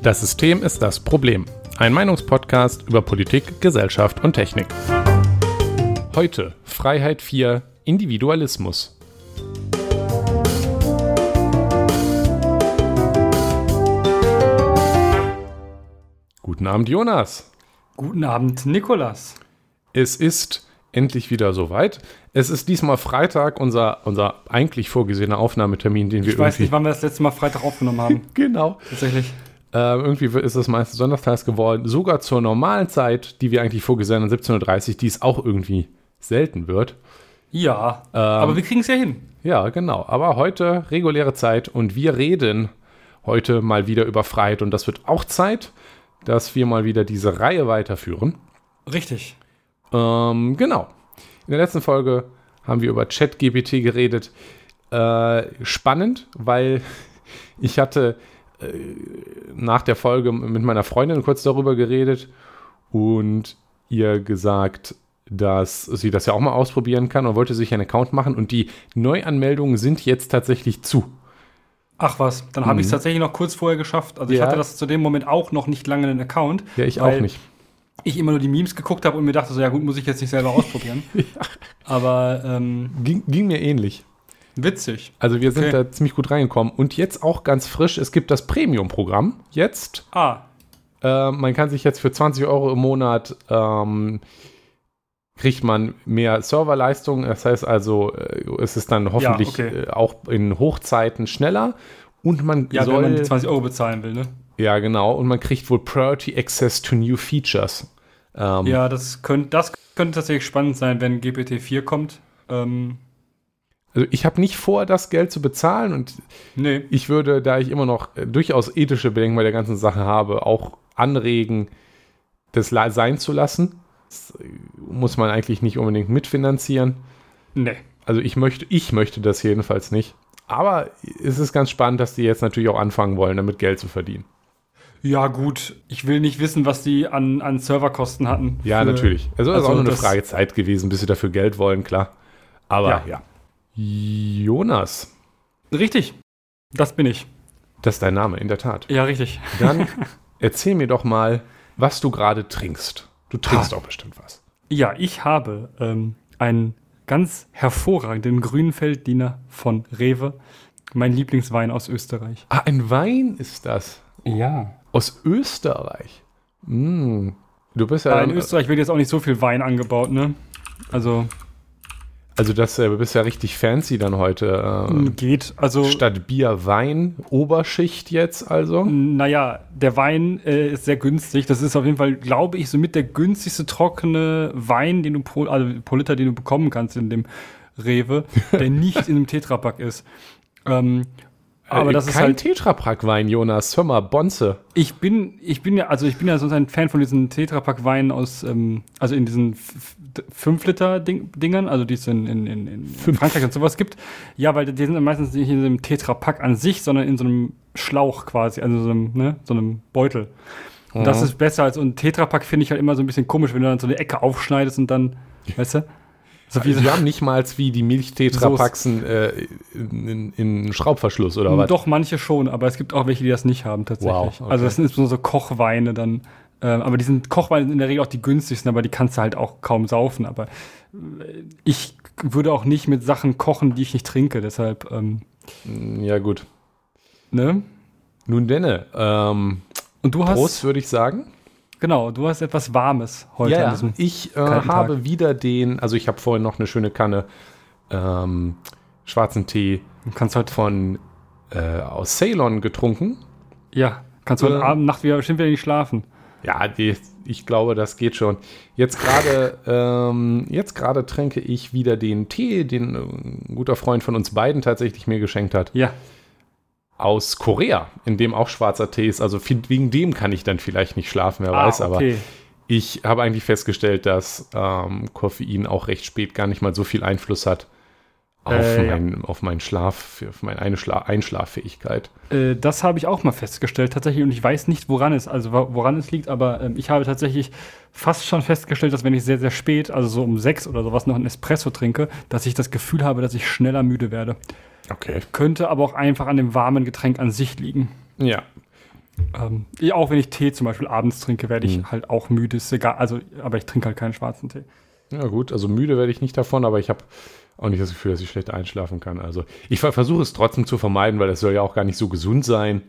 Das System ist das Problem. Ein Meinungspodcast über Politik, Gesellschaft und Technik. Heute Freiheit 4 Individualismus. Guten Abend, Jonas. Guten Abend, Nikolas. Es ist endlich wieder soweit. Es ist diesmal Freitag, unser, unser eigentlich vorgesehener Aufnahmetermin, den wir Ich weiß nicht, wann wir das letzte Mal Freitag aufgenommen haben. genau. Tatsächlich. Äh, irgendwie ist es meistens Sonntagstags geworden. Sogar zur normalen Zeit, die wir eigentlich vorgesehen haben, 17.30 Uhr, die es auch irgendwie selten wird. Ja, aber wir kriegen es ja hin. Ja, genau. Aber heute reguläre Zeit und wir reden heute mal wieder über Freiheit. Und das wird auch Zeit, dass wir mal wieder diese Reihe weiterführen. Richtig. Ähm, genau. In der letzten Folge haben wir über ChatGPT geredet. Äh, spannend, weil ich hatte nach der Folge mit meiner Freundin kurz darüber geredet und ihr gesagt, dass sie das ja auch mal ausprobieren kann und wollte sich einen Account machen und die Neuanmeldungen sind jetzt tatsächlich zu. Ach was, dann habe ich es tatsächlich noch kurz vorher geschafft. Also ich Ja. hatte das zu dem Moment auch noch nicht lange einen Account. Ja, ich auch nicht. Ich immer nur die Memes geguckt habe und mir dachte so, ja gut, muss ich jetzt nicht selber ausprobieren. Aber ähm, Ging, ging mir ähnlich. Witzig. Also wir sind Okay. da ziemlich gut reingekommen. Und jetzt auch ganz frisch, es gibt das Premium-Programm. Jetzt Ah, Äh, man kann sich jetzt für 20 Euro im Monat ähm, kriegt man mehr Serverleistung. Das heißt also, äh, es ist dann hoffentlich okay. äh, auch in Hochzeiten schneller. Und man ja, wenn soll. man die 20 Euro bezahlen will, ne? ja, genau. Und man kriegt wohl Priority Access to New Features. Ähm, Ja, das könnte, das könnte tatsächlich spannend sein, wenn GPT-4 kommt. Ähm, Also ich habe nicht vor, das Geld zu bezahlen und nee. ich würde, da ich immer noch äh, durchaus ethische Bedenken bei der ganzen Sache habe, auch anregen, das sein zu lassen. Das äh, muss man eigentlich nicht unbedingt mitfinanzieren. Nee. Also ich möchte, ich möchte das jedenfalls nicht. Aber es ist ganz spannend, dass die jetzt natürlich auch anfangen wollen, damit Geld zu verdienen. Ja, gut. Ich will nicht wissen, was die an, an Serverkosten hatten. Ja, natürlich. Also, es ist also auch nur eine Frage Zeit gewesen, bis sie dafür Geld wollen, klar. Aber ja. Ja. Jonas, Richtig. Das bin ich. das ist dein Name, in der Tat. Ja, richtig. Dann erzähl mir doch mal, was du gerade trinkst. Du trinkst Ha. doch bestimmt was. Ja, ich habe ähm, einen ganz hervorragenden grünen Veltliner von Rewe. Mein Lieblingswein aus Österreich. Ah, ein Wein ist das. Ja. Aus Österreich. Mm. Du bist ja. In Österreich wird jetzt auch nicht so viel Wein angebaut, ne? Also, Also, das äh, bist ja richtig fancy dann heute. Äh, geht. Also, Statt Bier, Wein, Oberschicht jetzt also. naja, der Wein äh, ist sehr günstig. Das ist auf jeden Fall, glaube ich, somit der günstigste trockene Wein, den du pro, also pro Liter, den du bekommen kannst in dem Rewe, der nicht in einem Tetrapack ist. Ähm, aber Äh, das ist kein halt. Tetrapack-Wein, Jonas. Hör mal, Bonze. Ich bin, ich bin ja, also ich bin ja sonst ein Fan von diesen Tetrapack-Weinen aus, ähm, also in diesen 5-Liter-Dingern, also die es in, in, in, in Frankreich und sowas gibt. Ja, weil die sind dann meistens nicht in so einem Tetrapack an sich, sondern in so einem Schlauch quasi, also so einem, ne, so einem Beutel. Und das Mhm. ist besser als und ein Tetrapack finde ich halt immer so ein bisschen komisch, wenn du dann so eine Ecke aufschneidest und dann, weißt du? So Also, so, wir haben nicht mal wie die Milch-Tetrapaxen äh, in, in, in Schraubverschluss oder was? Doch, manche schon, aber es gibt auch welche, die das nicht haben tatsächlich. Wow, okay. Also das sind insbesondere so Kochweine dann. Ähm, aber die sind Kochweine sind in der Regel auch die günstigsten, aber die kannst du halt auch kaum saufen. Aber äh, ich würde auch nicht mit Sachen kochen, die ich nicht trinke. Deshalb, ähm, Ja, gut. ne? Nun denne. Ähm, Und du hast, Prost, würde ich sagen. Genau, du hast etwas Warmes heute Ja, an ich äh, habe Tag. wieder den, also ich habe vorhin noch eine schöne Kanne ähm, schwarzen Tee Du kannst heute, von äh, aus Ceylon getrunken. ja, kannst heute Äh. Abend, Nacht wieder, bestimmt wieder nicht schlafen. Ja, die, ich glaube, das geht schon. Jetzt gerade, ähm, jetzt gerade tränke ich wieder den Tee, den äh, ein guter Freund von uns beiden tatsächlich mir geschenkt hat, Ja, aus Korea, in dem auch schwarzer Tee ist. Also wegen dem kann ich dann vielleicht nicht schlafen, wer Ah, weiß. Aber ich habe eigentlich festgestellt, dass ähm, Koffein auch recht spät gar nicht mal so viel Einfluss hat auf, Äh, ja. mein, auf meinen Schlaf, auf meine Einschla Einschlaffähigkeit. Äh, das habe ich auch mal festgestellt tatsächlich und ich weiß nicht, woran es, also woran es liegt, aber ähm, ich habe tatsächlich fast schon festgestellt, dass wenn ich sehr, sehr spät, also so um sechs oder sowas noch einen Espresso trinke, dass ich das Gefühl habe, dass ich schneller müde werde. Okay. Könnte aber auch einfach an dem warmen Getränk an sich liegen. Ja. Ähm, auch wenn ich Tee zum Beispiel abends trinke, werde ich Mhm. halt auch müde. Ist egal, also, aber ich trinke halt keinen schwarzen Tee. Ja, gut, also müde werde ich nicht davon, aber ich habe auch nicht das Gefühl, dass ich schlecht einschlafen kann. Also ich ver- versuche es trotzdem zu vermeiden, weil das soll ja auch gar nicht so gesund sein.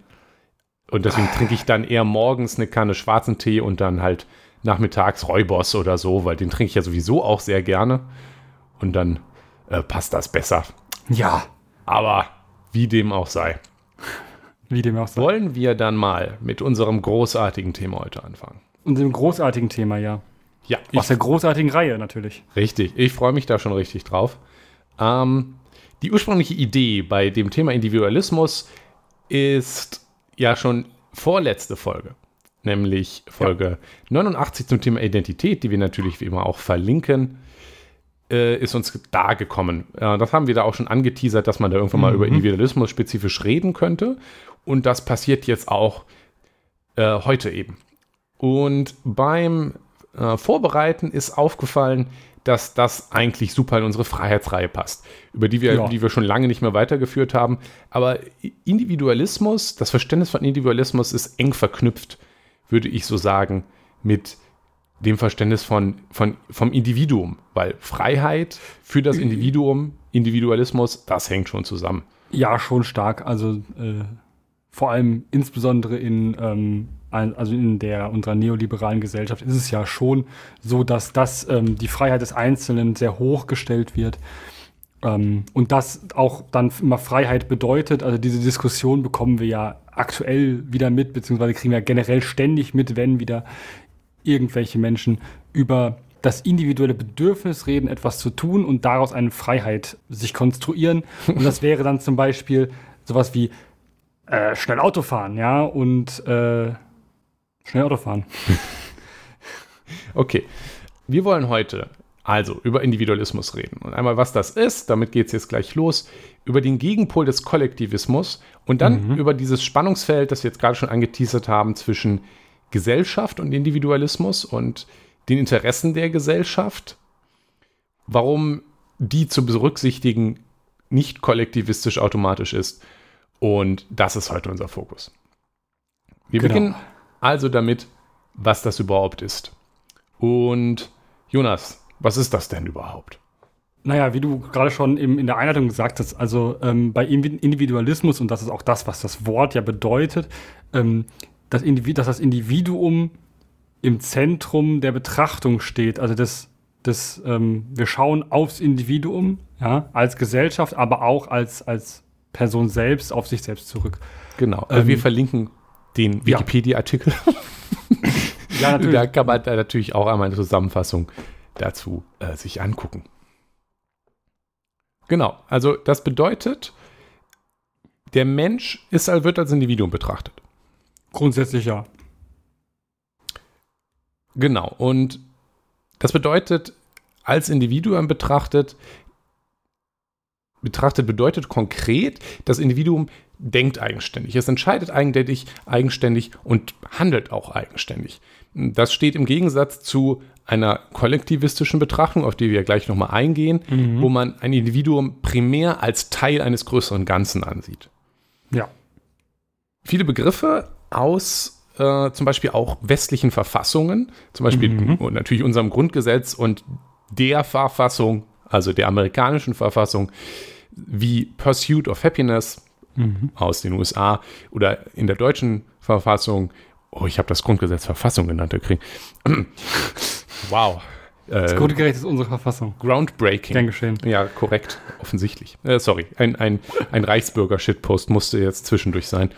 Und deswegen trinke ich dann eher morgens eine Kanne schwarzen Tee und dann halt nachmittags Räubos oder so, weil den trinke ich ja sowieso auch sehr gerne. Und dann äh, passt das besser. Ja, Aber wie dem auch sei. wie dem auch sei. Wollen wir dann mal mit unserem großartigen Thema heute anfangen? Und dem großartigen Thema, ja. Ja, Aus der großartigen Reihe natürlich. Richtig, ich freue mich da schon richtig drauf. Ähm, die ursprüngliche Idee bei dem Thema Individualismus ist ja schon vorletzte Folge, nämlich Folge 89 zum Thema Identität, die wir natürlich wie immer auch verlinken, äh, ist uns da gekommen. Äh, das haben wir da auch schon angeteasert, dass man da irgendwann mal über Individualismus spezifisch reden könnte. Und das passiert jetzt auch äh, heute eben. Und beim äh, Vorbereiten ist aufgefallen, dass das eigentlich super in unsere Freiheitsreihe passt, über die wir, Ja. die wir schon lange nicht mehr weitergeführt haben. Aber Individualismus, das Verständnis von Individualismus ist eng verknüpft, würde ich so sagen, mit dem Verständnis von, von, vom Individuum, weil Freiheit für das Individuum, Individualismus, das hängt schon zusammen. Ja, schon stark. Also äh, vor allem insbesondere in, ähm, also in der unserer neoliberalen Gesellschaft ist es ja schon so, dass das ähm, die Freiheit des Einzelnen sehr hoch gestellt wird. Ähm, und das auch dann immer Freiheit bedeutet. Also diese Diskussion bekommen wir ja aktuell wieder mit, beziehungsweise kriegen wir generell ständig mit, wenn wieder irgendwelche Menschen über das individuelle Bedürfnis reden, etwas zu tun und daraus eine Freiheit sich konstruieren. Und das wäre dann zum Beispiel sowas wie äh, schnell Auto fahren, ja, und äh, schnell Auto fahren. Okay, wir wollen heute also über Individualismus reden. Und einmal, was das ist, damit geht es jetzt gleich los, über den Gegenpol des Kollektivismus und dann über dieses Spannungsfeld, das wir jetzt gerade schon angeteasert haben, zwischen Gesellschaft und Individualismus und den Interessen der Gesellschaft, warum die zu berücksichtigen nicht kollektivistisch automatisch ist. Und das ist heute unser Fokus. Wir Genau. beginnen also damit, was das überhaupt ist. Und Jonas, was ist das denn überhaupt? Naja, wie du gerade schon in der Einleitung gesagt hast, also ähm, bei Individualismus, und das ist auch das, was das Wort ja bedeutet, ähm, das Individ dass das Individuum im Zentrum der Betrachtung steht. Also das, das, ähm, wir schauen aufs Individuum ja, als Gesellschaft, aber auch als, als Person selbst auf sich selbst zurück. Genau. Ähm, wir verlinken den. Wikipedia-Artikel. Ja, da kann man da natürlich auch einmal eine Zusammenfassung dazu äh, sich angucken. Genau. Also das bedeutet, der Mensch ist, wird als Individuum betrachtet. Grundsätzlich ja. Genau. Und das bedeutet, als Individuum betrachtet, betrachtet bedeutet konkret, das Individuum denkt eigenständig. Es entscheidet eigenständig, eigenständig und handelt auch eigenständig. Das steht im Gegensatz zu einer kollektivistischen Betrachtung, auf die wir gleich nochmal eingehen, wo man ein Individuum primär als Teil eines größeren Ganzen ansieht Ja. viele Begriffe aus äh, zum Beispiel auch westlichen Verfassungen, zum Beispiel und natürlich unserem Grundgesetz und der Verfassung, also der amerikanischen Verfassung, wie Pursuit of Happiness aus den USA oder in der deutschen Verfassung, oh, ich habe das Grundgesetz Verfassung genannt, der Krieg. wow. Das Äh, Grundgerecht ist unsere Verfassung. groundbreaking. Gern geschehen. Ja, korrekt, offensichtlich. Äh, sorry, ein, ein, ein Reichsbürger-Shitpost musste jetzt zwischendurch sein.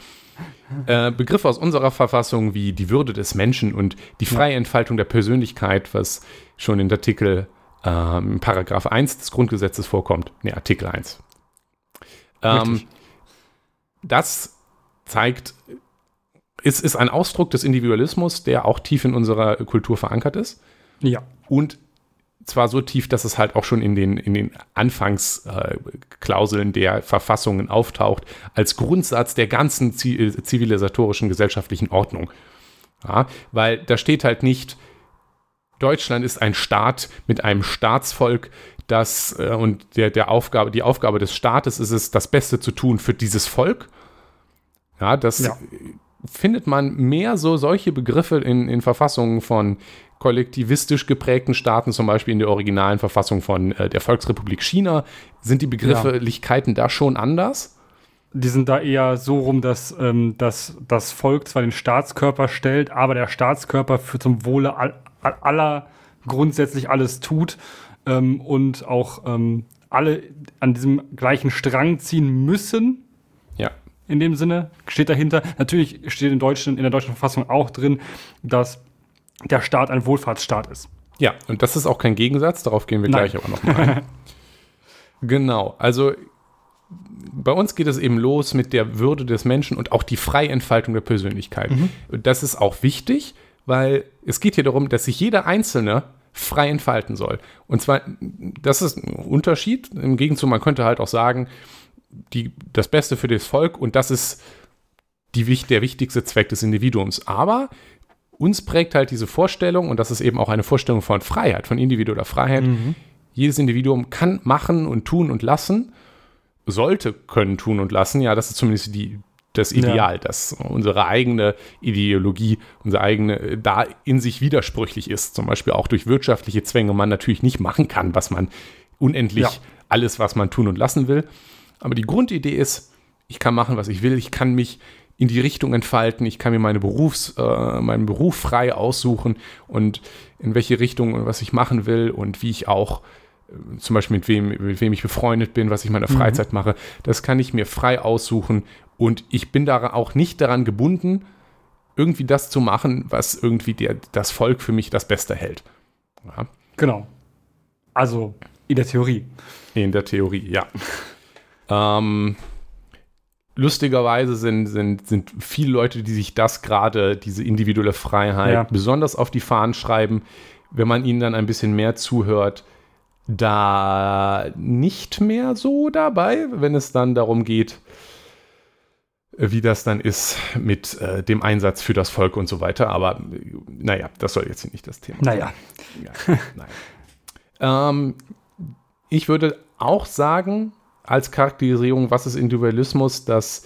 Äh, Begriffe aus unserer Verfassung wie die Würde des Menschen und die freie Entfaltung der Persönlichkeit, was schon in Artikel ähm, Paragraph 1 des Grundgesetzes vorkommt. Ne, Artikel 1. Ähm, das zeigt, es ist ein Ausdruck des Individualismus, der auch tief in unserer Kultur verankert ist. Ja. Und zwar so tief, dass es halt auch schon in den, in den Anfangsklauseln der Verfassungen auftaucht, als Grundsatz der ganzen äh, zivilisatorischen gesellschaftlichen Ordnung. Ja, weil da steht halt nicht, Deutschland ist ein Staat mit einem Staatsvolk, das äh, und der, der Aufgabe, die Aufgabe des Staates ist es, das Beste zu tun für dieses Volk. Ja, das Ja. findet man mehr so solche Begriffe in, in Verfassungen von kollektivistisch geprägten Staaten, zum Beispiel in der originalen Verfassung von äh, der Volksrepublik China, sind die Begrifflichkeiten ja. da schon anders? Die sind da eher so rum, dass, ähm, dass das Volk zwar den Staatskörper stellt, aber der Staatskörper für zum Wohle all, aller grundsätzlich alles tut ähm, und auch ähm, alle an diesem gleichen Strang ziehen müssen. Ja. In dem Sinne steht dahinter. Natürlich steht in, deutschen, in der deutschen Verfassung auch drin, dass der Staat ein Wohlfahrtsstaat ist. Ja, und das ist auch kein Gegensatz, darauf gehen wir Nein. gleich aber noch mal ein. genau, also bei uns geht es eben los mit der Würde des Menschen und auch die Freientfaltung der Persönlichkeit. Mhm. Und das ist auch wichtig, weil es geht hier darum, dass sich jeder Einzelne frei entfalten soll. Und zwar, das ist ein Unterschied. Im Gegenzug, man könnte halt auch sagen, die, das Beste für das Volk und das ist die, der wichtigste Zweck des Individuums. Aber uns prägt halt diese Vorstellung, und das ist eben auch eine Vorstellung von Freiheit, von individueller Freiheit. Mhm. Jedes Individuum kann machen und tun und lassen, sollte können tun und lassen. Ja, das ist zumindest die, das Ideal, ja. dass unsere eigene Ideologie, unsere eigene, da in sich widersprüchlich ist. Zum Beispiel auch durch wirtschaftliche Zwänge man natürlich nicht machen kann, was man unendlich ja. alles, was man tun und lassen will. Aber die Grundidee ist, ich kann machen, was ich will, ich kann mich in die Richtung entfalten. Ich kann mir meine Berufs, äh, meinen Beruf frei aussuchen und in welche Richtung und was ich machen will und wie ich auch äh, zum Beispiel mit wem, mit wem ich befreundet bin, was ich in meiner mhm. Freizeit mache. Das kann ich mir frei aussuchen und ich bin da auch nicht daran gebunden, irgendwie das zu machen, was irgendwie der, das Volk für mich das Beste hält. Ja. Genau. Also in der Theorie. In der Theorie, ja. ähm, lustigerweise sind, sind, sind viele Leute, die sich das gerade, diese individuelle Freiheit, ja. besonders auf die Fahnen schreiben, wenn man ihnen dann ein bisschen mehr zuhört, da nicht mehr so dabei, wenn es dann darum geht, wie das dann ist mit äh, dem Einsatz für das Volk und so weiter. Aber naja, das soll jetzt nicht das Thema naja. sein. Naja. ähm, ich würde auch sagen, als Charakterisierung, was ist Individualismus, dass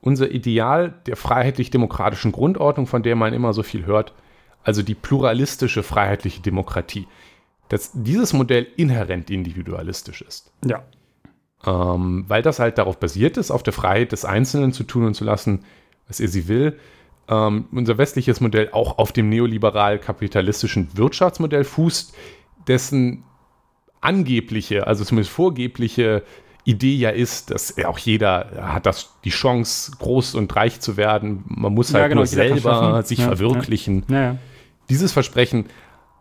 unser Ideal der freiheitlich-demokratischen Grundordnung, von der man immer so viel hört, also die pluralistische freiheitliche Demokratie, dass dieses Modell inhärent individualistisch ist. Ja. Ähm, weil das halt darauf basiert ist, auf der Freiheit des Einzelnen zu tun und zu lassen, was er sie will. Ähm, unser westliches Modell auch auf dem neoliberal-kapitalistischen Wirtschaftsmodell fußt, dessen angebliche, also zumindest vorgebliche Idee ja ist, dass auch jeder hat das die Chance, groß und reich zu werden. Man muss halt ja, genau, nur selber sich ja, verwirklichen. Dieses Versprechen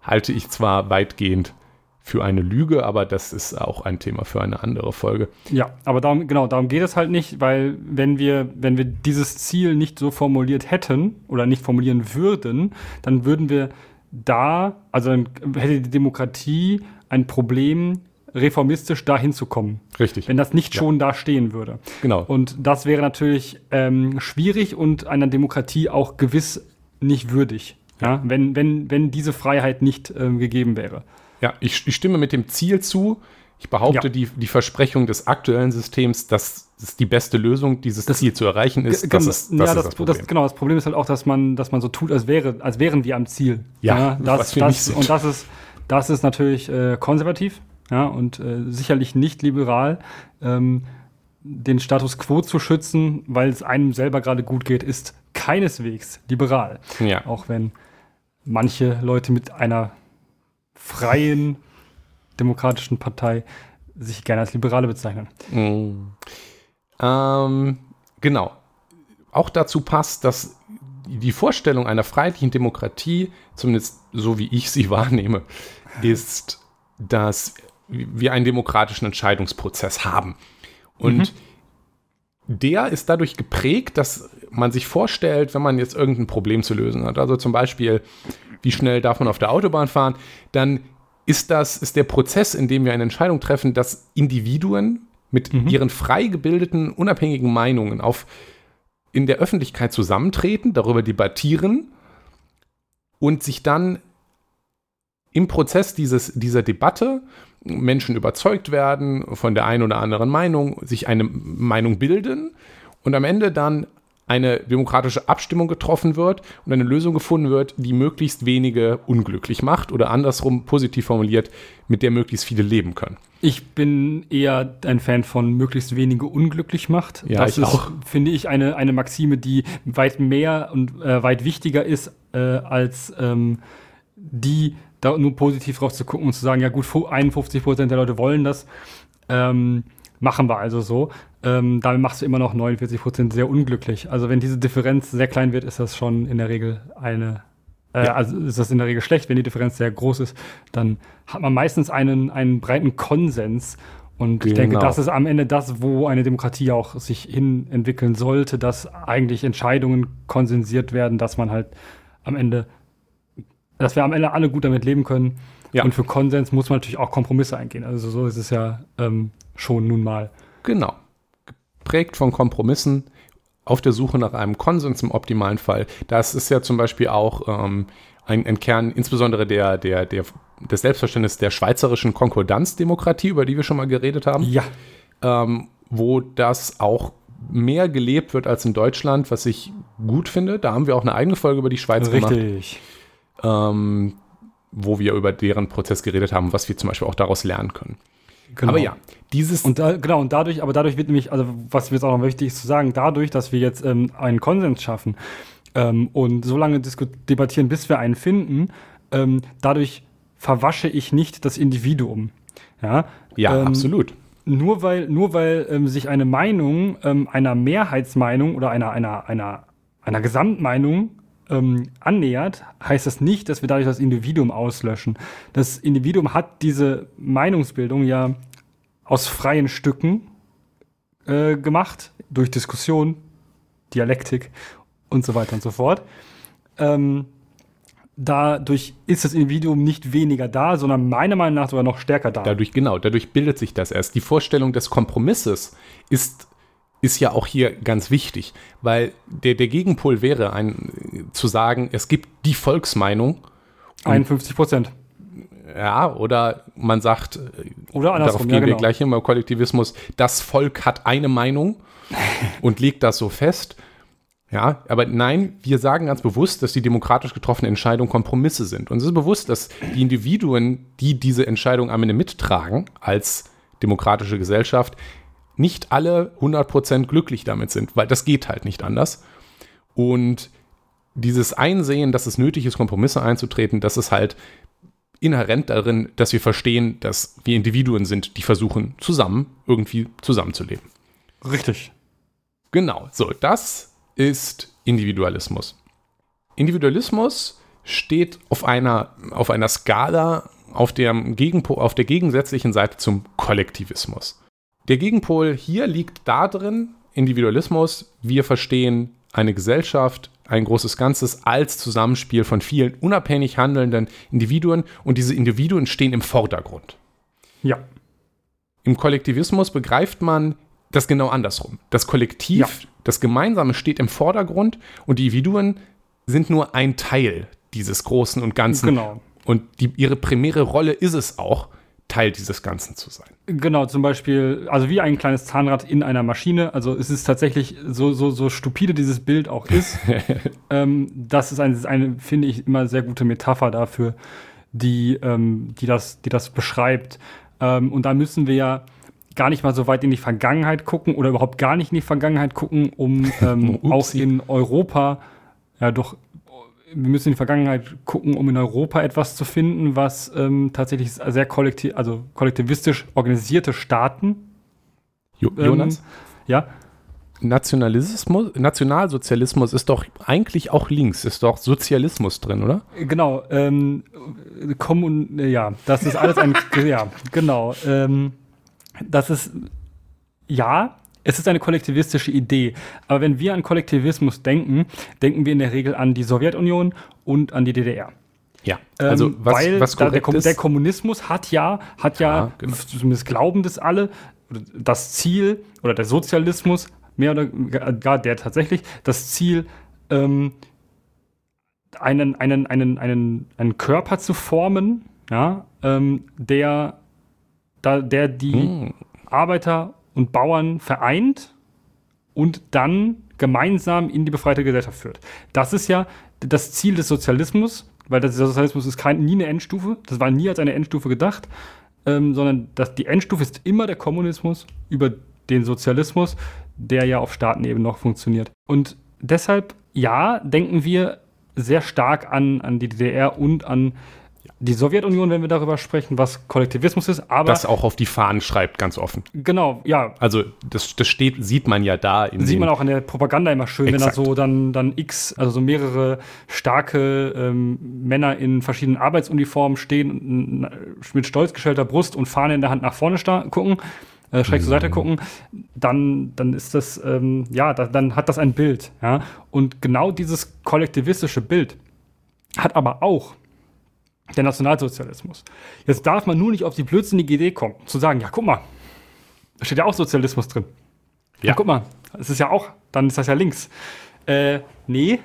halte ich zwar weitgehend für eine Lüge, aber das ist auch ein Thema für eine andere Folge. Ja, aber darum, genau, darum geht es halt nicht, weil wenn wir, wenn wir dieses Ziel nicht so formuliert hätten oder nicht formulieren würden, dann würden wir da, also dann hätte die Demokratie ein Problem reformistisch dahin zu kommen. Richtig. Wenn das nicht schon da stehen würde. Genau. Und das wäre natürlich ähm, schwierig und einer Demokratie auch gewiss nicht würdig. Ja, wenn, wenn, wenn diese Freiheit nicht ähm, gegeben wäre. Ja, ich, ich, stimme mit dem Ziel zu. Ich behaupte, ja. die, die Versprechung des aktuellen Systems, dass es die beste Lösung, dieses das, Ziel zu erreichen ist, das ist, das ja, ist das, das, Problem. Das, genau, das Problem ist halt auch, dass man, dass man so tut, als, wäre, als wären wir am Ziel. Ja, ja das, das, und das ist, das ist natürlich äh, konservativ ja, und äh, sicherlich nicht liberal. Ähm, den Status quo zu schützen, weil es einem selber gerade gut geht, ist keineswegs liberal. Ja. Auch wenn manche Leute mit einer freien demokratischen Partei sich gerne als Liberale bezeichnen. Mhm. Ähm, genau. Auch dazu passt, dass die Vorstellung einer freiheitlichen Demokratie, zumindest so wie ich sie wahrnehme, ist, dass wir einen demokratischen Entscheidungsprozess haben. Und mhm. Der ist dadurch geprägt, dass man sich vorstellt, wenn man jetzt irgendein Problem zu lösen hat, also zum Beispiel, wie schnell darf man auf der Autobahn fahren, dann ist das, ist der Prozess, in dem wir eine Entscheidung treffen, dass Individuen mit mhm. ihren frei gebildeten, unabhängigen Meinungen auf in der Öffentlichkeit zusammentreten, darüber debattieren und sich dann im Prozess dieses, dieser Debatte Menschen überzeugt werden von der einen oder anderen Meinung, sich eine Meinung bilden und am Ende dann eine demokratische Abstimmung getroffen wird und eine Lösung gefunden wird, die möglichst wenige unglücklich macht oder andersrum positiv formuliert, mit der möglichst viele leben können. Ich bin eher ein Fan von möglichst wenige unglücklich macht. Ja, das ist, auch. finde ich, eine, eine Maxime, die weit mehr und äh, weit wichtiger ist, äh, als ähm, die da nur positiv drauf zu gucken und zu sagen, ja gut, 51 Prozent der Leute wollen das. Ähm, machen wir also so. Ähm, damit machst du immer noch 49 Prozent sehr unglücklich. Also wenn diese Differenz sehr klein wird, ist das schon in der Regel eine, äh, Ja. also ist das in der Regel schlecht. Wenn die Differenz sehr groß ist, dann hat man meistens einen, einen breiten Konsens. Und ich denke, Genau. das ist am Ende das, wo eine Demokratie auch sich hin entwickeln sollte, dass eigentlich Entscheidungen konsensiert werden, dass man halt am Ende, dass wir am Ende alle gut damit leben können. Ja. Und für Konsens muss man natürlich auch Kompromisse eingehen. Also so ist es ja ähm, schon nun mal. Genau. Geprägt von Kompromissen auf der Suche nach einem Konsens im optimalen Fall. Das ist ja zum Beispiel auch ähm, ein, ein Kern, insbesondere der, der, der, des Selbstverständnisses der schweizerischen Konkordanzdemokratie, über die wir schon mal geredet haben, Ja, ähm, wo das auch mehr gelebt wird als in Deutschland, was ich gut finde. Da haben wir auch eine eigene Folge über die Schweiz gemacht, richtig. Ähm, wo wir über deren Prozess geredet haben, was wir zum Beispiel auch daraus lernen können. Genau. Aber ja, dieses Und da, genau, und dadurch, aber dadurch wird nämlich, also was mir jetzt auch noch wichtig ist zu sagen, dadurch, dass wir jetzt ähm, einen Konsens schaffen ähm, und so lange debattieren, bis wir einen finden, ähm, dadurch verwasche ich nicht das Individuum. Ja, ja, ähm, absolut. Nur weil, nur weil ähm, sich eine Meinung ähm, einer Mehrheitsmeinung oder einer, einer, einer, einer Gesamtmeinung ähm, annähert, heißt das nicht, dass wir dadurch das Individuum auslöschen. Das Individuum hat diese Meinungsbildung ja aus freien Stücken äh, gemacht, durch Diskussion, Dialektik und so weiter und so fort. Ähm, dadurch ist das Individuum nicht weniger da, sondern meiner Meinung nach sogar noch stärker da. Dadurch, genau, dadurch bildet sich das erst. Die Vorstellung des Kompromisses ist, ist ja auch hier ganz wichtig, weil der, der Gegenpol wäre, ein, zu sagen, es gibt die Volksmeinung, 51 Prozent. ja, oder man sagt, Oder darauf gehen ja, wir genau. gleich hin beim Kollektivismus, das Volk hat eine Meinung und legt das so fest. Ja, aber nein, wir sagen ganz bewusst, dass die demokratisch getroffenen Entscheidungen Kompromisse sind. Und es ist bewusst, dass die Individuen, die diese Entscheidung am Ende mittragen, als demokratische Gesellschaft, nicht alle 100% glücklich damit sind, weil das geht halt nicht anders. Und dieses Einsehen, dass es nötig ist, Kompromisse einzutreten, das ist halt inhärent darin, dass wir verstehen, dass wir Individuen sind, die versuchen, zusammen irgendwie zusammenzuleben. Richtig. Genau, so, das ist Individualismus. Individualismus steht auf einer, auf einer Skala auf der, Gegenpo auf der gegensätzlichen Seite zum Kollektivismus. Der Gegenpol hier liegt darin, Individualismus, wir verstehen eine Gesellschaft, ein großes Ganzes als Zusammenspiel von vielen unabhängig handelnden Individuen und diese Individuen stehen im Vordergrund. Ja. Im Kollektivismus begreift man das genau andersrum. Das Kollektiv, Ja. das Gemeinsame steht im Vordergrund und die Individuen sind nur ein Teil dieses Großen und Ganzen. Genau. Und die, ihre primäre Rolle ist es auch, Teil dieses Ganzen zu sein. Genau, zum Beispiel, also wie ein kleines Zahnrad in einer Maschine. Also es ist tatsächlich so, so, so stupide dieses Bild auch ist. ähm, das ist eine, eine, finde ich, immer sehr gute Metapher dafür, die, ähm, die, das, die das beschreibt. Ähm, und da müssen wir ja gar nicht mal so weit in die Vergangenheit gucken oder überhaupt gar nicht in die Vergangenheit gucken, um ähm, auch in Europa, ja doch, wir müssen in die Vergangenheit gucken, um in Europa etwas zu finden, was ähm, tatsächlich sehr kollektiv, also kollektivistisch organisierte Staaten, Jo ähm, Jonas? ja, Nationalismus, Nationalsozialismus ist doch eigentlich auch links, ist doch Sozialismus drin, oder? Genau, ähm, Kommun ja, das ist alles ein, ja, genau. Ähm, das ist, ja, es ist eine kollektivistische Idee. Aber wenn wir an Kollektivismus denken, denken wir in der Regel an die Sowjetunion und an die DDR. Ja. Ähm, Also was, weil was da der, korrekt Kom ist, der Kommunismus hat ja, hat ja, Ja, genau. zumindest glauben das alle, das Ziel oder der Sozialismus, mehr oder gar der tatsächlich, das Ziel, ähm, einen, einen, einen, einen, einen Körper zu formen, ja, ähm, der, da, der die Hm. Arbeiter und Bauern vereint und dann gemeinsam in die befreite Gesellschaft führt. Das ist ja das Ziel des Sozialismus, weil der Sozialismus ist kein, nie eine Endstufe, das war nie als eine Endstufe gedacht, ähm, sondern das, die Endstufe ist immer der Kommunismus über den Sozialismus, der ja auf Staatenebene noch funktioniert. Und deshalb, ja, denken wir sehr stark an, an die DDR und an die Sowjetunion, wenn wir darüber sprechen, was Kollektivismus ist, aber. Das auch auf die Fahnen schreibt, ganz offen. Genau, ja. Also, das, das steht, sieht man ja da. In sieht man auch in der Propaganda immer schön, Exakt. wenn da so dann, dann X, also so mehrere starke ähm, Männer in verschiedenen Arbeitsuniformen stehen, mit stolz gestellter Brust und Fahne in der Hand nach vorne gucken. Äh, schräg mhm. zur Seite mhm. gucken, dann, dann ist das, ähm, ja, da, dann hat das ein Bild. Ja? Und genau dieses kollektivistische Bild hat aber auch der Nationalsozialismus. Jetzt darf man nur nicht auf die blödsinnige Idee kommen, zu sagen, ja, guck mal, da steht ja auch Sozialismus drin. Ja. Und guck mal, es ist ja auch, dann ist das ja links. Äh, nee,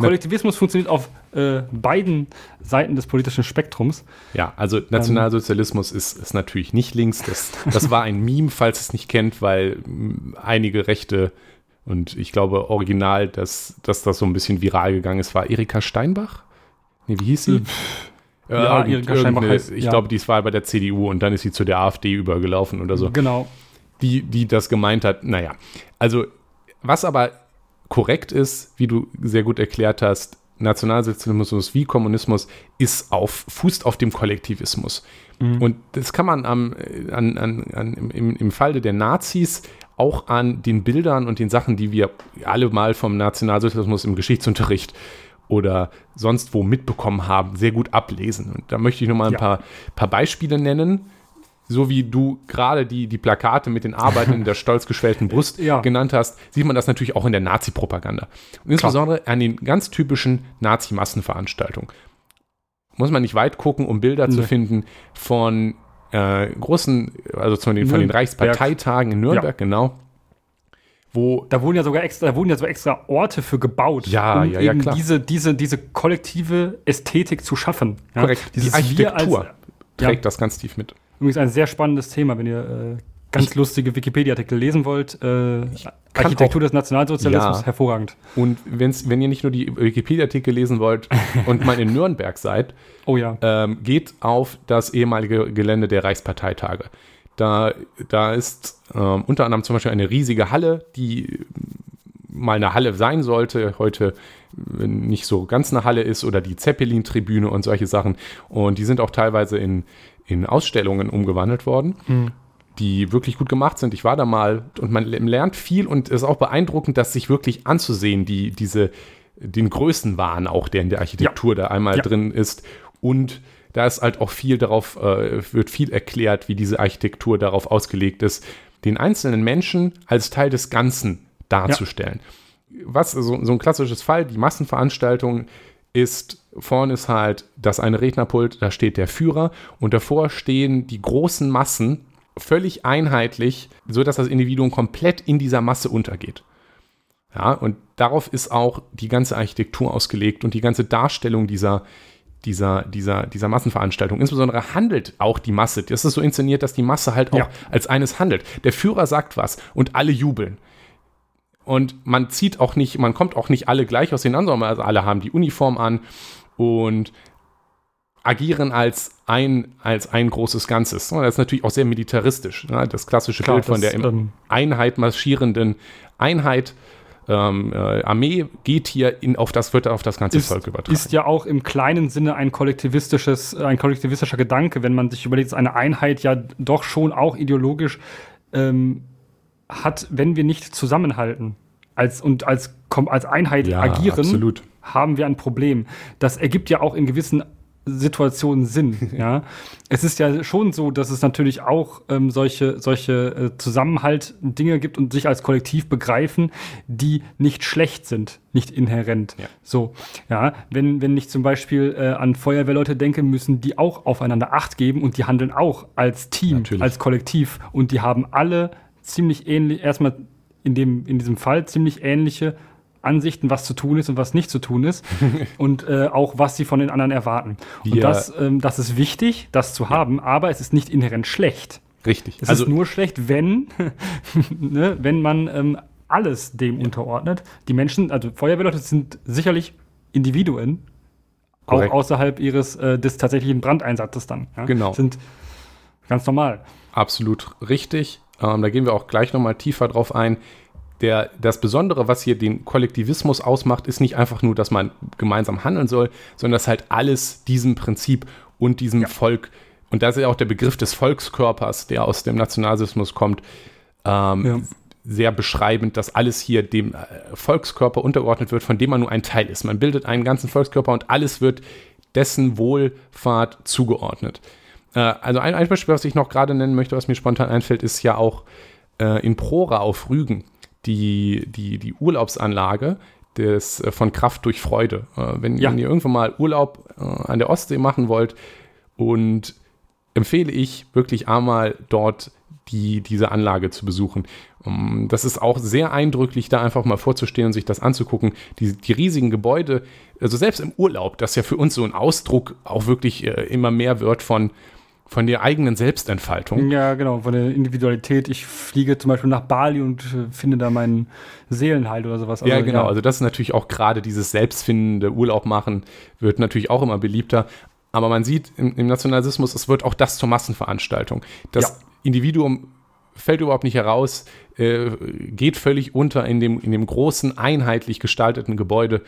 Kollektivismus funktioniert auf äh, beiden Seiten des politischen Spektrums. Ja, also Nationalsozialismus ähm, ist, ist natürlich nicht links. Das, das war ein Meme, falls es nicht kennt, weil einige Rechte und ich glaube original, dass, dass das so ein bisschen viral gegangen ist, war Erika Steinbach. Nee, wie hieß sie? Äh, ja, Erika Steinbach heißt, Ich ja. glaube, dies war bei der CDU und dann ist sie zu der AfD übergelaufen oder so. Genau. Die, die das gemeint hat. Naja, also was aber korrekt ist, wie du sehr gut erklärt hast, Nationalsozialismus wie Kommunismus ist auf, fußt auf dem Kollektivismus. Mhm. Und das kann man am, an, an, an, im, im Falle der Nazis auch an den Bildern und den Sachen, die wir alle mal vom Nationalsozialismus im Geschichtsunterricht oder sonst wo mitbekommen haben, sehr gut ablesen. Und da möchte ich nochmal ein ja. paar, paar Beispiele nennen. So wie du gerade die, die Plakate mit den Arbeiten in der stolz geschwellten Brust ja. genannt hast, sieht man das natürlich auch in der Nazi-Propaganda. Und insbesondere Klar. an den ganz typischen Nazi-Massenveranstaltungen. Muss man nicht weit gucken, um Bilder nee. zu finden von äh, großen, also von den, von den Reichsparteitagen in Nürnberg, ja. genau wo da wurden ja sogar extra, da wurden ja so extra Orte für gebaut, ja, um ja, ja, klar. diese, diese, diese kollektive Ästhetik zu schaffen. Ja? Korrekt. Dieses Die Architektur als, trägt ja. das ganz tief mit. Übrigens ein sehr spannendes Thema, wenn ihr äh, ganz ich, lustige Wikipedia-Artikel lesen wollt. Äh, Architektur des Nationalsozialismus, ja. hervorragend. Und wenn's, wenn ihr nicht nur die Wikipedia-Artikel lesen wollt und mal in Nürnberg seid, oh ja. ähm, geht auf das ehemalige Gelände der Reichsparteitage. Da, da ist ähm, unter anderem zum Beispiel eine riesige Halle, die mal eine Halle sein sollte, heute nicht so ganz eine Halle ist oder die Zeppelin-Tribüne und solche Sachen. Und die sind auch teilweise in, in Ausstellungen umgewandelt worden, mhm. die wirklich gut gemacht sind. Ich war da mal und man lernt viel und es ist auch beeindruckend, das sich wirklich anzusehen, die, diese, den Größenwahn auch, der in der Architektur ja. da einmal ja. drin ist und da ist halt auch viel darauf, äh, wird viel erklärt, wie diese Architektur darauf ausgelegt ist, den einzelnen Menschen als Teil des Ganzen darzustellen. Ja. Was so, so ein klassisches Fall, die Massenveranstaltung ist, vorne ist halt das eine Rednerpult, da steht der Führer und davor stehen die großen Massen völlig einheitlich, sodass das Individuum komplett in dieser Masse untergeht. Ja, und darauf ist auch die ganze Architektur ausgelegt und die ganze Darstellung dieser, dieser, dieser, dieser Massenveranstaltung. Insbesondere handelt auch die Masse. Das ist so inszeniert, dass die Masse halt auch ja. als eines handelt. Der Führer sagt was und alle jubeln. Und man zieht auch nicht, man kommt auch nicht alle gleich aus den an, sondern also alle haben die Uniform an und agieren als ein, als ein großes Ganzes. Das ist natürlich auch sehr militaristisch. Ne? Das klassische Klar, Bild von der ähm, Einheit marschierenden Einheit ähm, äh, Armee geht hier in, auf das, wird auf das ganze ist, Volk übertragen. Ist ja auch im kleinen Sinne ein kollektivistisches, ein kollektivistischer Gedanke, wenn man sich überlegt, dass eine Einheit ja doch schon auch ideologisch ähm, hat, wenn wir nicht zusammenhalten als, und als, als Einheit ja, agieren, absolut. haben wir ein Problem. Das ergibt ja auch in gewissen Situationen sind. ja, es ist ja schon so, dass es natürlich auch ähm, solche solche äh, Zusammenhalt Dinge gibt und sich als Kollektiv begreifen, die nicht schlecht sind, nicht inhärent. Ja. So, ja, wenn wenn ich zum Beispiel äh, an Feuerwehrleute denke, müssen die auch aufeinander Acht geben und die handeln auch als Team, natürlich. als Kollektiv und die haben alle ziemlich ähnlich erstmal in dem in diesem Fall ziemlich ähnliche Ansichten, was zu tun ist und was nicht zu tun ist und äh, auch was sie von den anderen erwarten. Und ja. das, ähm, das ist wichtig, das zu haben, ja. aber es ist nicht inhärent schlecht. Richtig. Es also, ist nur schlecht, wenn, ne, wenn man ähm, alles dem unterordnet. Die Menschen, also Feuerwehrleute sind sicherlich Individuen, Korrekt. auch außerhalb ihres äh, des tatsächlichen Brandeinsatzes dann. Ja? Genau. Sind ganz normal. Absolut richtig. Ähm, da gehen wir auch gleich nochmal tiefer drauf ein. Der, das Besondere, was hier den Kollektivismus ausmacht, ist nicht einfach nur, dass man gemeinsam handeln soll, sondern dass halt alles diesem Prinzip und diesem Ja. Volk, und da ist ja auch der Begriff des Volkskörpers, der aus dem Nationalsozialismus kommt, ähm, Ja. sehr beschreibend, dass alles hier dem äh, Volkskörper untergeordnet wird, von dem man nur ein Teil ist. Man bildet einen ganzen Volkskörper und alles wird dessen Wohlfahrt zugeordnet. Äh, also ein, ein Beispiel, was ich noch gerade nennen möchte, was mir spontan einfällt, ist ja auch äh, in Prora auf Rügen die, die, die Urlaubsanlage des, äh, von Kraft durch Freude. Äh, wenn, Ja. wenn ihr irgendwann mal Urlaub äh, an der Ostsee machen wollt und empfehle ich wirklich einmal dort die, diese Anlage zu besuchen. Um, das ist auch sehr eindrücklich, da einfach mal vorzustehen und sich das anzugucken. Die, die riesigen Gebäude, also selbst im Urlaub, das ja für uns so ein Ausdruck auch wirklich immer mehr wird von, von der eigenen Selbstentfaltung. Ja, genau, von der Individualität. Ich fliege zum Beispiel nach Bali und äh, finde da meinen Seelenheil oder sowas. ja, genau. Also das ist natürlich auch gerade dieses selbstfindende Urlaub machen, wird natürlich auch immer beliebter. Aber man sieht im, im Nationalismus, es wird auch das zur Massenveranstaltung. Das Ja. Individuum fällt überhaupt nicht heraus, äh, geht völlig unter in dem, in dem großen, einheitlich gestalteten Gebäude,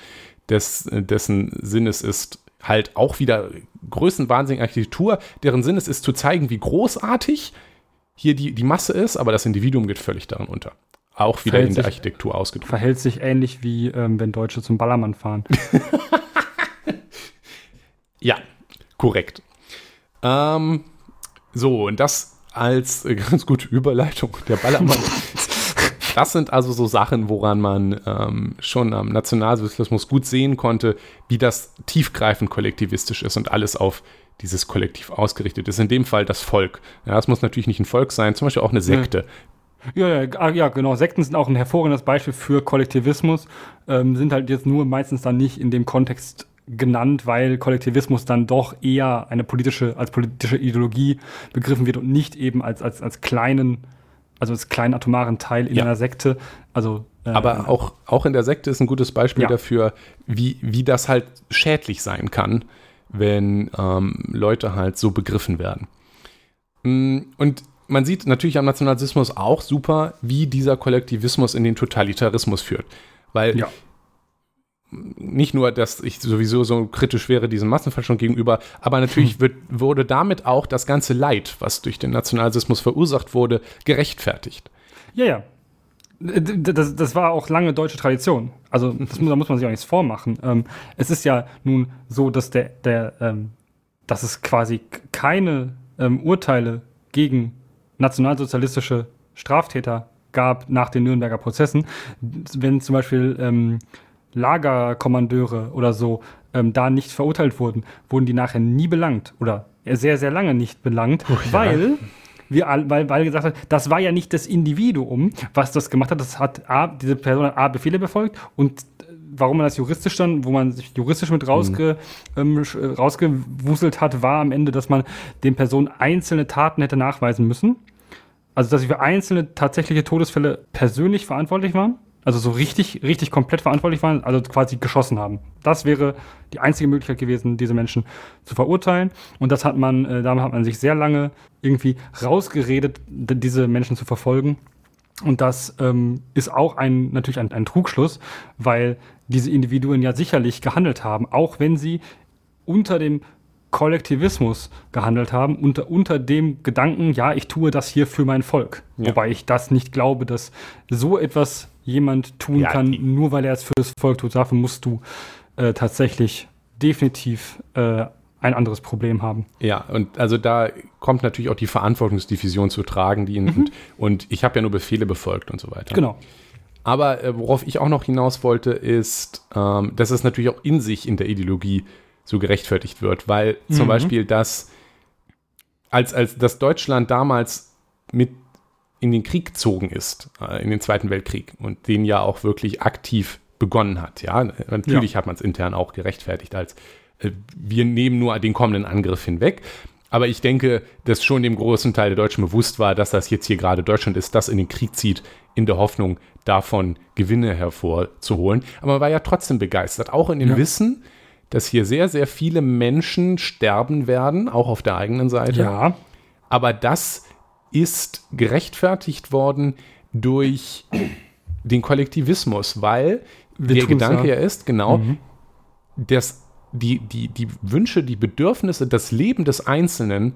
des, äh, dessen Sinn es ist, halt auch wieder größenwahnsinnige Architektur, deren Sinn es ist, zu zeigen, wie großartig hier die, die Masse ist, aber das Individuum geht völlig darin unter. Auch wieder Verhält in der sich- Architektur ausgedrückt. Verhält sich ähnlich wie ähm, wenn Deutsche zum Ballermann fahren. Ja, korrekt. Ähm, so, und das als äh, ganz gute Überleitung der Ballermann. das sind also so Sachen, woran man ähm, schon am Nationalsozialismus gut sehen konnte, wie das tiefgreifend kollektivistisch ist und alles auf dieses Kollektiv ausgerichtet ist. In dem Fall das Volk. Ja, es muss natürlich nicht ein Volk sein, zum Beispiel auch eine Sekte. Ja, ja, ah, ja, genau. Sekten sind auch ein hervorragendes Beispiel für Kollektivismus, ähm, sind halt jetzt nur meistens dann nicht in dem Kontext genannt, weil Kollektivismus dann doch eher eine politische, als politische Ideologie begriffen wird und nicht eben als, als, als kleinen, also als kleinen atomaren Teil in Ja. einer Sekte. Also, äh, Aber auch, auch in der Sekte ist ein gutes Beispiel Ja. dafür, wie, wie das halt schädlich sein kann, wenn ähm, Leute halt so begriffen werden. Mm, Und man sieht natürlich am Nationalismus auch super, wie dieser Kollektivismus in den Totalitarismus führt. Weil Ja. Nicht nur, dass ich sowieso so kritisch wäre diesem Massenverschwörung gegenüber, aber natürlich wird, wurde damit auch das ganze Leid, was durch den Nationalismus verursacht wurde, gerechtfertigt. Ja, ja. Das, das war auch lange deutsche Tradition. Also das, da muss man sich auch nichts vormachen. Ähm, es ist ja nun so, dass der, der ähm, dass es quasi keine ähm, Urteile gegen nationalsozialistische Straftäter gab nach den Nürnberger Prozessen. Wenn zum Beispiel ähm, Lagerkommandeure oder so ähm, da nicht verurteilt wurden, wurden die nachher nie belangt oder sehr, sehr lange nicht belangt, weil wir weil, weil gesagt hat, das war ja nicht das Individuum, was das gemacht hat. Das hat A, diese Person hat A Befehle befolgt und äh, warum man das juristisch dann, wo man sich juristisch mit rausge, ähm, sch- äh, rausgewuselt hat, war am Ende, dass man den Personen einzelne Taten hätte nachweisen müssen. Also, dass sie für einzelne tatsächliche Todesfälle persönlich verantwortlich waren. Also so richtig, richtig komplett verantwortlich waren, also quasi geschossen haben. Das wäre die einzige Möglichkeit gewesen, diese Menschen zu verurteilen. Und das hat man, äh, damit hat man sich sehr lange irgendwie rausgeredet, diese Menschen zu verfolgen. Und das ähm, ist auch ein, natürlich ein, ein Trugschluss, weil diese Individuen ja sicherlich gehandelt haben, auch wenn sie unter dem Kollektivismus gehandelt haben, unter, unter dem Gedanken, ja, ich tue das hier für mein Volk. Ja. Wobei ich das nicht glaube, dass so etwas jemand tun Ja, kann, nur weil er es für das Volk tut. Dafür musst du äh, tatsächlich definitiv äh, ein anderes Problem haben. Ja, und also da kommt natürlich auch die Verantwortungsdivision zu tragen, die und, und ich habe ja nur Befehle befolgt und so weiter. Genau. Aber äh, worauf ich auch noch hinaus wollte, ist, ähm, dass es natürlich auch in sich in der Ideologie so gerechtfertigt wird, weil zum Mhm. Beispiel das, als, als das Deutschland damals mit in den Krieg gezogen ist, äh, in den Zweiten Weltkrieg und den ja auch wirklich aktiv begonnen hat. Ja, natürlich hat man es intern auch gerechtfertigt als äh, wir nehmen nur den kommenden Angriff hinweg. Aber ich denke, dass schon dem großen Teil der Deutschen bewusst war, dass das jetzt hier gerade Deutschland ist, das in den Krieg zieht, in der Hoffnung, davon Gewinne hervorzuholen. Aber man war ja trotzdem begeistert, auch in dem Ja. Wissen, dass hier sehr, sehr viele Menschen sterben werden, auch auf der eigenen Seite. Ja. Aber das ist gerechtfertigt worden durch den Kollektivismus, weil Wir der Gedanke ja. ja ist, genau, dass die, die, die Wünsche, die Bedürfnisse, das Leben des Einzelnen,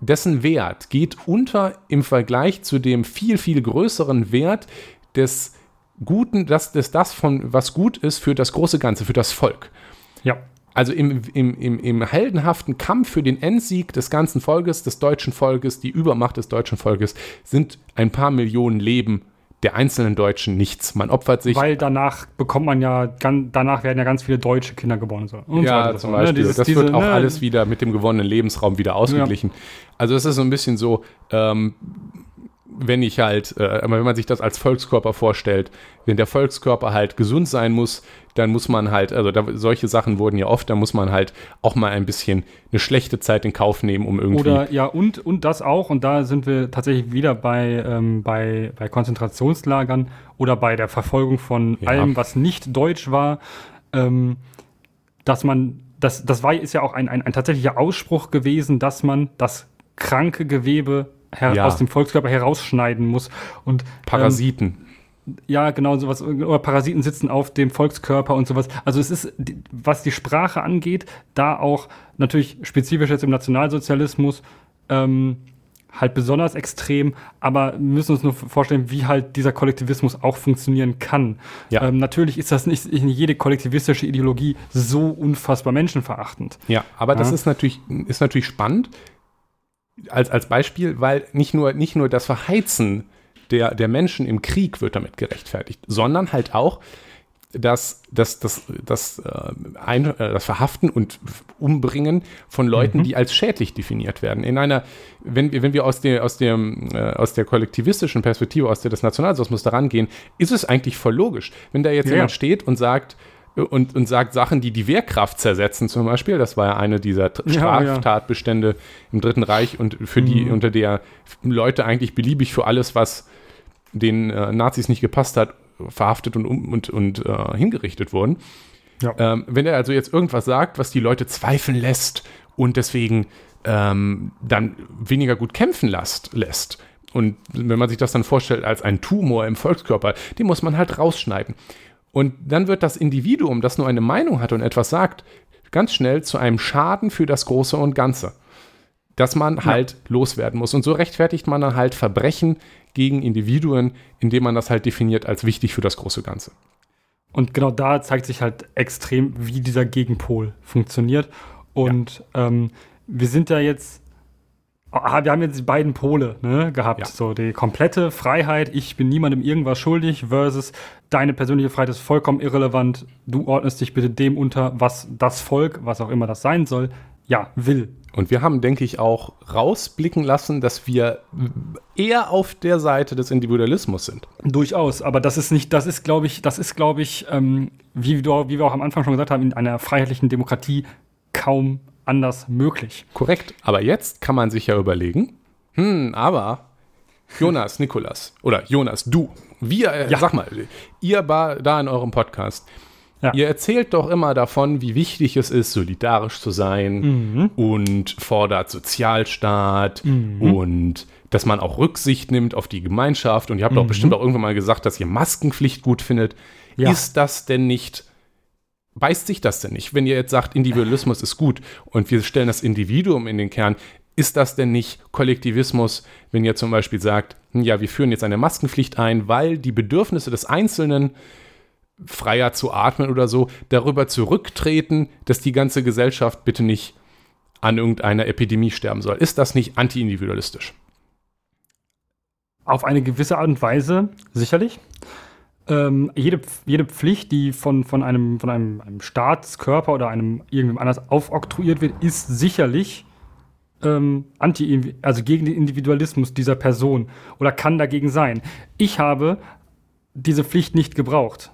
dessen Wert geht unter im Vergleich zu dem viel, viel größeren Wert des Guten, das, das, das von was gut ist für das große Ganze, für das Volk. Ja. Also im, im, im, im heldenhaften Kampf für den Endsieg des ganzen Volkes, des deutschen Volkes, die Übermacht des deutschen Volkes, sind ein paar Millionen Leben der einzelnen Deutschen nichts. Man opfert sich. Weil danach bekommt man ja, danach werden ja ganz viele deutsche Kinder geboren. So. Und ja, so zum ne? Beispiel. Dieses- das diese, wird auch ne, alles wieder mit dem gewonnenen Lebensraum wieder ausgeglichen. Also es ist so ein bisschen so, ähm, wenn ich halt, äh, wenn man sich das als Volkskörper vorstellt, wenn der Volkskörper halt gesund sein muss, dann muss man halt, also da, solche Sachen wurden ja oft, da muss man halt auch mal ein bisschen eine schlechte Zeit in Kauf nehmen, um irgendwie. Oder ja, und, und das auch, und da sind wir tatsächlich wieder bei, ähm, bei, bei Konzentrationslagern oder bei der Verfolgung von Ja. allem, was nicht deutsch war, ähm, dass man, das, das war, ist ja auch ein, ein, ein tatsächlicher Ausspruch gewesen, dass man das kranke Gewebe her Ja. aus dem Volkskörper herausschneiden muss. Und ähm, Parasiten. Ja, genau, sowas. Oder Parasiten sitzen auf dem Volkskörper und sowas. Also es ist, was die Sprache angeht, da auch natürlich spezifisch jetzt im Nationalsozialismus ähm, halt besonders extrem, aber wir müssen uns nur vorstellen, wie halt dieser Kollektivismus auch funktionieren kann. Ja. Ähm, natürlich ist das nicht nicht jede kollektivistische Ideologie so unfassbar menschenverachtend. Ja, aber das Ja. ist natürlich, ist natürlich spannend als, als Beispiel, weil nicht nur, nicht nur das Verheizen der, der Menschen im Krieg wird damit gerechtfertigt, sondern halt auch das, das, das, das, äh, ein, äh, das Verhaften und Umbringen von Leuten, die als schädlich definiert werden. In einer, wenn wir, wenn wir aus der, aus, dem, äh, aus der kollektivistischen Perspektive, aus der des Nationalsozialismus da rangehen, ist es eigentlich voll logisch. Wenn da jetzt Ja, jemand steht und sagt, und, und sagt Sachen, die die Wehrkraft zersetzen, zum Beispiel. Das war ja eine dieser T- Ja, ja. Straftatbestände im Dritten Reich und für die, Mhm. unter der Leute eigentlich beliebig für alles, was den äh, Nazis nicht gepasst hat, verhaftet und, um, und, und äh, hingerichtet wurden. Ja. Ähm, wenn er also jetzt irgendwas sagt, was die Leute zweifeln lässt und deswegen ähm, dann weniger gut kämpfen lässt, lässt. Und wenn man sich das dann vorstellt als ein Tumor im Volkskörper, den muss man halt rausschneiden. Und dann wird das Individuum, das nur eine Meinung hat und etwas sagt, ganz schnell zu einem Schaden für das Große und Ganze, dass man halt loswerden muss. Und so rechtfertigt man dann halt Verbrechen gegen Individuen, indem man das halt definiert als wichtig für das große Ganze. Und genau da zeigt sich halt extrem, wie dieser Gegenpol funktioniert. Und ähm, wir sind ja jetzt, ah, wir haben jetzt die beiden Pole ne, gehabt. Ja. So die komplette Freiheit, ich bin niemandem irgendwas schuldig, versus deine persönliche Freiheit ist vollkommen irrelevant. Du ordnest dich bitte dem unter, was das Volk, was auch immer das sein soll, ja, will. Und wir haben, denke ich, auch rausblicken lassen, dass wir eher auf der Seite des Individualismus sind. Durchaus, aber das ist nicht, das ist, glaube ich, das ist, glaube ich, ähm, wie, du, wie wir auch am Anfang schon gesagt haben, in einer freiheitlichen Demokratie kaum anders möglich. Korrekt. Aber jetzt kann man sich ja überlegen, hm, aber Jonas, Nikolas oder Jonas, du, wir, äh, Ja. sag mal, ihr war da in eurem Podcast. Ja. Ihr erzählt doch immer davon, wie wichtig es ist, solidarisch zu sein Mhm. und fordert Sozialstaat und dass man auch Rücksicht nimmt auf die Gemeinschaft. Und ihr habt doch bestimmt auch irgendwann mal gesagt, dass ihr Maskenpflicht gut findet. Mhm. Ja. Ist das denn nicht beißt sich das denn nicht? Wenn ihr jetzt sagt, Individualismus ist gut und wir stellen das Individuum in den Kern, ist das denn nicht Kollektivismus, wenn ihr zum Beispiel sagt, hm, ja, wir führen jetzt eine Maskenpflicht ein, weil die Bedürfnisse des Einzelnen freier zu atmen oder so, darüber zurücktreten, dass die ganze Gesellschaft bitte nicht an irgendeiner Epidemie sterben soll. Ist das nicht anti-individualistisch? Auf eine gewisse Art und Weise, sicherlich. Ähm, jede, jede Pflicht, die von, von, einem, von einem, einem Staatskörper oder einem irgendwem anders aufoktroyiert wird, ist sicherlich ähm, anti, also gegen den Individualismus dieser Person oder kann dagegen sein. Ich habe diese Pflicht nicht gebraucht.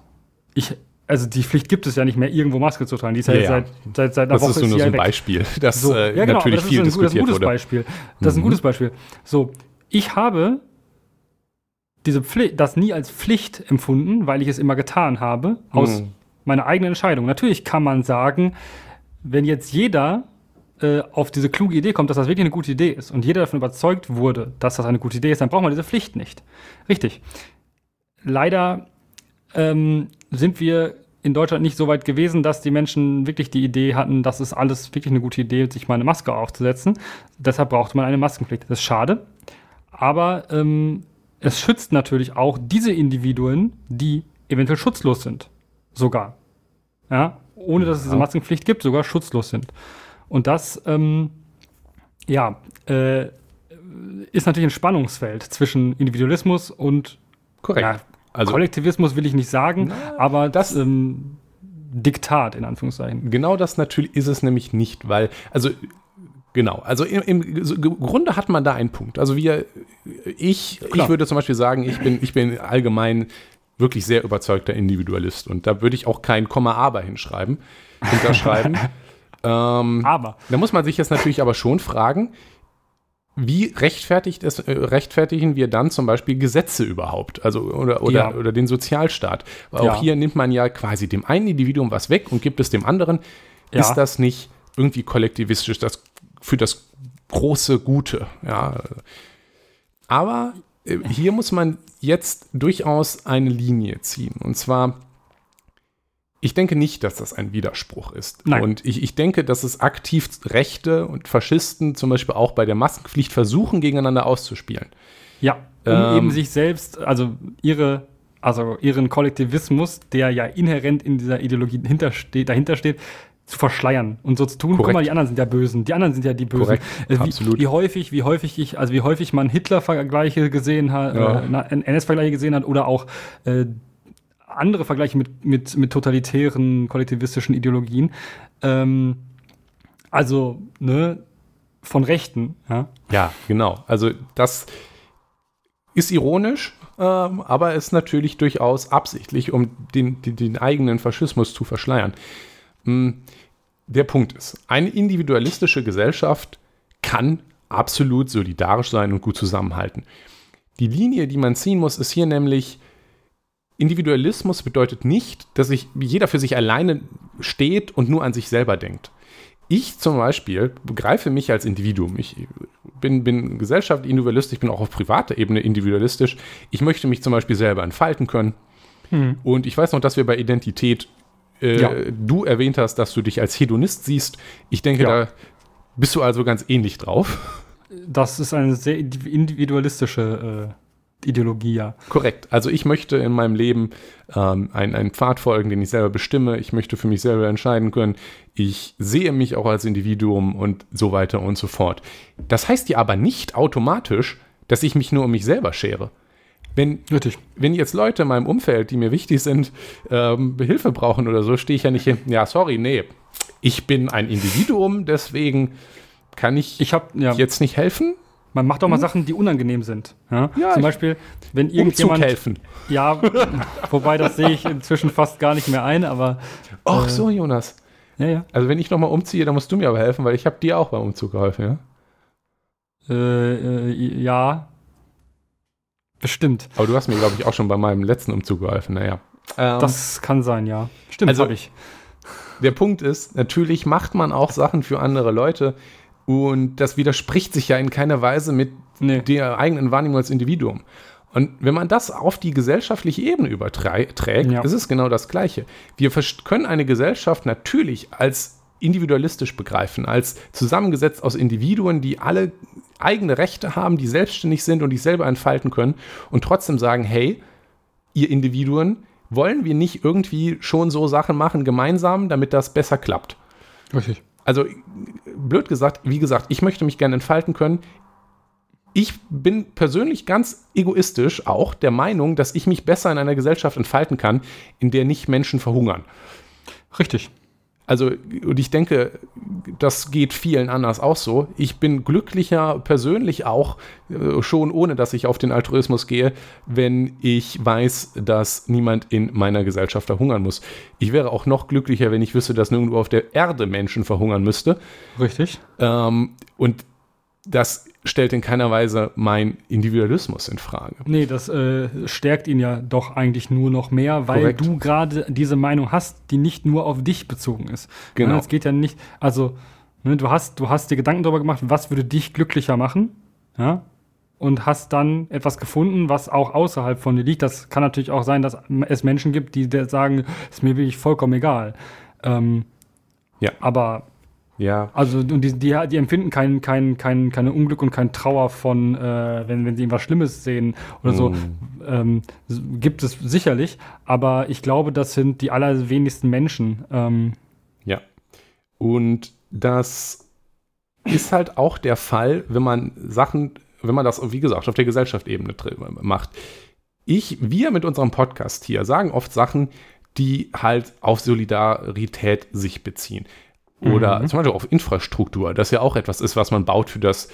Ich, also die Pflicht gibt es ja nicht mehr, irgendwo Maske zu tragen. Die ist ja, Ja, seit, seit, seit einer Das ist Woche so nur sie so ein weg. Beispiel, das So, äh, ja, genau, natürlich aber viel das ist ein, diskutiert das ist ein gutes wurde. Beispiel. Das ist ein Mhm. gutes Beispiel. So, ich habe diese Pflicht, das nie als Pflicht empfunden, weil ich es immer getan habe, aus Mhm. meiner eigenen Entscheidung. Natürlich kann man sagen, wenn jetzt jeder äh, auf diese kluge Idee kommt, dass das wirklich eine gute Idee ist und jeder davon überzeugt wurde, dass das eine gute Idee ist, dann braucht man diese Pflicht nicht. Richtig. Leider ähm, sind wir in Deutschland nicht so weit gewesen, dass die Menschen wirklich die Idee hatten, dass es alles wirklich eine gute Idee ist, sich mal eine Maske aufzusetzen. Deshalb brauchte man eine Maskenpflicht. Das ist schade. Aber ähm, es schützt natürlich auch diese Individuen, die eventuell schutzlos sind. Sogar. Ja, ohne dass es diese Ja. Maskenpflicht gibt, sogar schutzlos sind. Und das, ähm, ja, äh, ist natürlich ein Spannungsfeld zwischen Individualismus und Korrekt. ja, also Kollektivismus will ich nicht sagen, Na, aber das- ähm, Diktat in Anführungszeichen. genau das natürlich ist es nämlich nicht, weil, also genau, also im, im Grunde hat man da einen Punkt. Also wir, ich, ich Klar. würde zum Beispiel sagen, ich bin, ich bin allgemein wirklich sehr überzeugter Individualist und da würde ich auch kein Komma aber hinschreiben, hinterschreiben. ähm, Aber Da muss man sich jetzt natürlich aber schon fragen, wie rechtfertigt es, äh, rechtfertigen wir dann zum Beispiel Gesetze überhaupt? Also oder, oder, Ja. oder den Sozialstaat? Weil Ja. auch hier nimmt man ja quasi dem einen Individuum was weg und gibt es dem anderen. Ja. Ist das nicht irgendwie kollektivistisch, das für das große Gute? Ja. Aber äh, hier muss man jetzt durchaus eine Linie ziehen. Und zwar, ich denke nicht, dass das ein Widerspruch ist. Nein. Und ich, ich denke, dass es aktiv Rechte und Faschisten zum Beispiel auch bei der Maskenpflicht versuchen, gegeneinander auszuspielen. ja, um Ähm, eben sich selbst, also ihre, also ihren Kollektivismus, der ja inhärent in dieser Ideologie hintersteht, dahinter steht, zu verschleiern und so zu tun, guck Korrekt. mal, die anderen sind ja Bösen, die anderen sind ja die Bösen. Korrekt, Äh, wie, absolut. wie häufig, wie häufig ich, also wie häufig man Hitler-Vergleiche gesehen hat, Ja. äh, NS-Vergleiche gesehen hat oder auch äh, andere Vergleiche mit, mit, mit totalitären, kollektivistischen Ideologien. Ähm, also, ne, von Rechten, ja. Ja, genau. Also das ist ironisch, ähm, aber ist natürlich durchaus absichtlich, um den, den, den eigenen Faschismus zu verschleiern. Mm, Der Punkt ist, eine individualistische Gesellschaft kann absolut solidarisch sein und gut zusammenhalten. Die Linie, die man ziehen muss, ist hier nämlich, Individualismus bedeutet nicht, dass sich jeder für sich alleine steht und nur an sich selber denkt. Ich zum Beispiel begreife mich als Individuum. Ich bin, bin gesellschaftlich individualistisch, ich bin auch auf privater Ebene individualistisch. Ich möchte mich zum Beispiel selber entfalten können. Und ich weiß noch, dass wir bei Identität, äh, Ja. du erwähnt hast, dass du dich als Hedonist siehst. Ich denke, Ja. da bist du also ganz ähnlich drauf. Das ist eine sehr indiv- individualistische äh, Ideologie, ja. Korrekt. Also ich möchte in meinem Leben ähm, einen, einen Pfad folgen, den ich selber bestimme. Ich möchte für mich selber entscheiden können. Ich sehe mich auch als Individuum und so weiter und so fort. Das heißt ja aber nicht automatisch, dass ich mich nur um mich selber schere. Wenn, Richtig. wenn jetzt Leute in meinem Umfeld, die mir wichtig sind, ähm, Hilfe brauchen oder so, stehe ich ja nicht hin. Ja, sorry, nee. Ich bin ein Individuum, deswegen kann ich, Ich habe, ja, jetzt nicht helfen. Man macht auch mal Sachen, die unangenehm sind. Ja? Ja, Zum Beispiel, wenn irgendjemand, helfen. ja, wobei das sehe ich inzwischen fast gar nicht mehr ein, aber Ach so, Jonas. ja, ja. Also wenn ich nochmal umziehe, dann musst du mir aber helfen, weil ich habe dir auch beim Umzug geholfen, ja? Äh, äh, ja. Bestimmt. Aber du hast mir, glaube ich, auch schon bei meinem letzten Umzug geholfen, naja. Ähm, Das kann sein, ja. Stimmt, Also- ich. der Punkt ist, natürlich macht man auch Sachen für andere Leute und das widerspricht sich ja in keiner Weise mit Nee. der eigenen Wahrnehmung als Individuum. Und wenn man das auf die gesellschaftliche Ebene überträgt, Ja. ist es genau das Gleiche. Wir können eine Gesellschaft natürlich als individualistisch begreifen, als zusammengesetzt aus Individuen, die alle eigene Rechte haben, die selbstständig sind und die selber entfalten können und trotzdem sagen, hey, ihr Individuen, wollen wir nicht irgendwie schon so Sachen machen gemeinsam, damit das besser klappt? Richtig. Also blöd gesagt, wie gesagt, ich möchte mich gerne entfalten können. Ich bin persönlich ganz egoistisch auch der Meinung, dass ich mich besser in einer Gesellschaft entfalten kann, in der nicht Menschen verhungern. Richtig. Also, und ich denke, das geht vielen anders auch so. Ich bin glücklicher persönlich auch, äh, schon ohne dass ich auf den Altruismus gehe, wenn ich weiß, dass niemand in meiner Gesellschaft verhungern muss. Ich wäre auch noch glücklicher, wenn ich wüsste, dass nirgendwo auf der Erde Menschen verhungern müsste. Richtig. Ähm, und das stellt in keiner Weise mein Individualismus in Frage. Nee, das äh, stärkt ihn ja doch eigentlich nur noch mehr, weil Korrekt. du gerade diese Meinung hast, die nicht nur auf dich bezogen ist. Genau. Es geht ja nicht, also ne, du, hast, du hast dir Gedanken darüber gemacht, was würde dich glücklicher machen, ja, und hast dann etwas gefunden, was auch außerhalb von dir liegt. Das kann natürlich auch sein, dass es Menschen gibt, die sagen, ist mir wirklich vollkommen egal. Ähm, Ja. Aber Ja, also und die, die, die empfinden kein, kein, kein, keine Unglück und kein Trauer von, äh, wenn, wenn sie irgendwas Schlimmes sehen oder so. Ähm, s- gibt es sicherlich, aber ich glaube, das sind die allerwenigsten Menschen. Ähm, Ja. Und das ist halt auch der Fall, wenn man Sachen, wenn man das, wie gesagt, auf der Gesellschaftsebene macht. Ich, wir mit unserem Podcast hier sagen oft Sachen, die halt auf Solidarität sich beziehen. Oder zum Beispiel auf Infrastruktur, das ja auch etwas ist, was man baut für das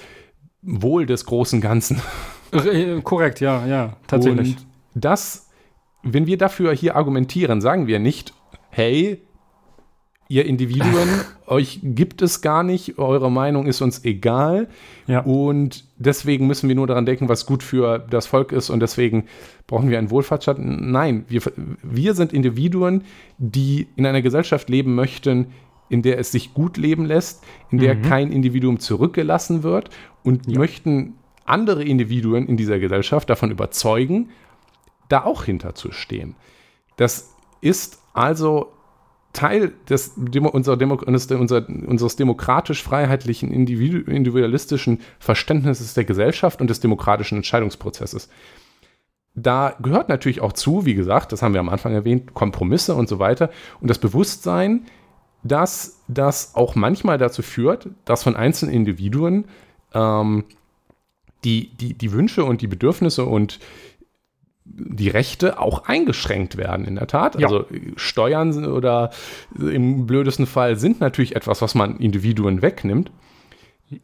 Wohl des großen Ganzen. korrekt, ja, ja, tatsächlich. Und das, wenn wir dafür hier argumentieren, sagen wir nicht, hey, ihr Individuen, euch gibt es gar nicht, eure Meinung ist uns egal ja. und deswegen müssen wir nur daran denken, was gut für das Volk ist und deswegen brauchen wir einen Wohlfahrtsstaat. Nein, wir, wir sind Individuen, die in einer Gesellschaft leben möchten, in der es sich gut leben lässt, in der kein Individuum zurückgelassen wird und möchten andere Individuen in dieser Gesellschaft davon überzeugen, da auch hinterzustehen. Das ist also Teil des, Demo, unserer Demo, unseres, unser, unseres demokratisch-freiheitlichen, individu, individualistischen Verständnisses der Gesellschaft und des demokratischen Entscheidungsprozesses. Da gehört natürlich auch zu, wie gesagt, das haben wir am Anfang erwähnt, Kompromisse und so weiter und das Bewusstsein, dass das auch manchmal dazu führt, dass von einzelnen Individuen ähm, die, die, die Wünsche und die Bedürfnisse und die Rechte auch eingeschränkt werden, in der Tat. Ja. Also Steuern oder im blödesten Fall sind natürlich etwas, was man Individuen wegnimmt.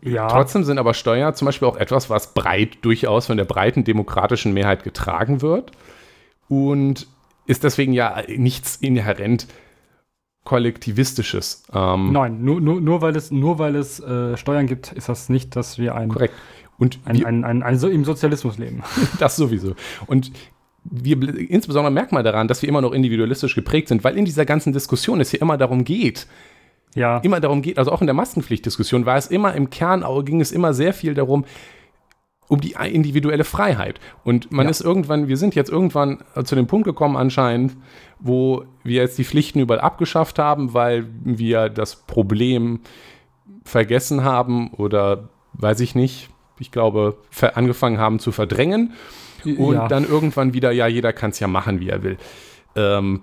ja. Trotzdem sind aber Steuern zum Beispiel auch etwas, was breit durchaus von der breiten demokratischen Mehrheit getragen wird und ist deswegen ja nichts inhärent kollektivistisches. Ähm, Nein, nur, nur, nur weil es, nur weil es äh, Steuern gibt, ist das nicht, dass wir ein, Korrekt. Und ein, wir, ein, ein, ein, so im Sozialismus leben. Das sowieso. Und wir insbesondere merkt man daran, dass wir immer noch individualistisch geprägt sind, weil in dieser ganzen Diskussion es hier immer darum geht, Ja. immer darum geht, also auch in der Maskenpflichtdiskussion war es immer im Kern, ging es immer sehr viel darum, um die individuelle Freiheit. Und man Ja. ist irgendwann, wir sind jetzt irgendwann äh, zu dem Punkt gekommen anscheinend, wo wir jetzt die Pflichten überall abgeschafft haben, weil wir das Problem vergessen haben oder weiß ich nicht, ich glaube, angefangen haben zu verdrängen und ja. dann irgendwann wieder, ja, jeder kann es ja machen, wie er will, ähm,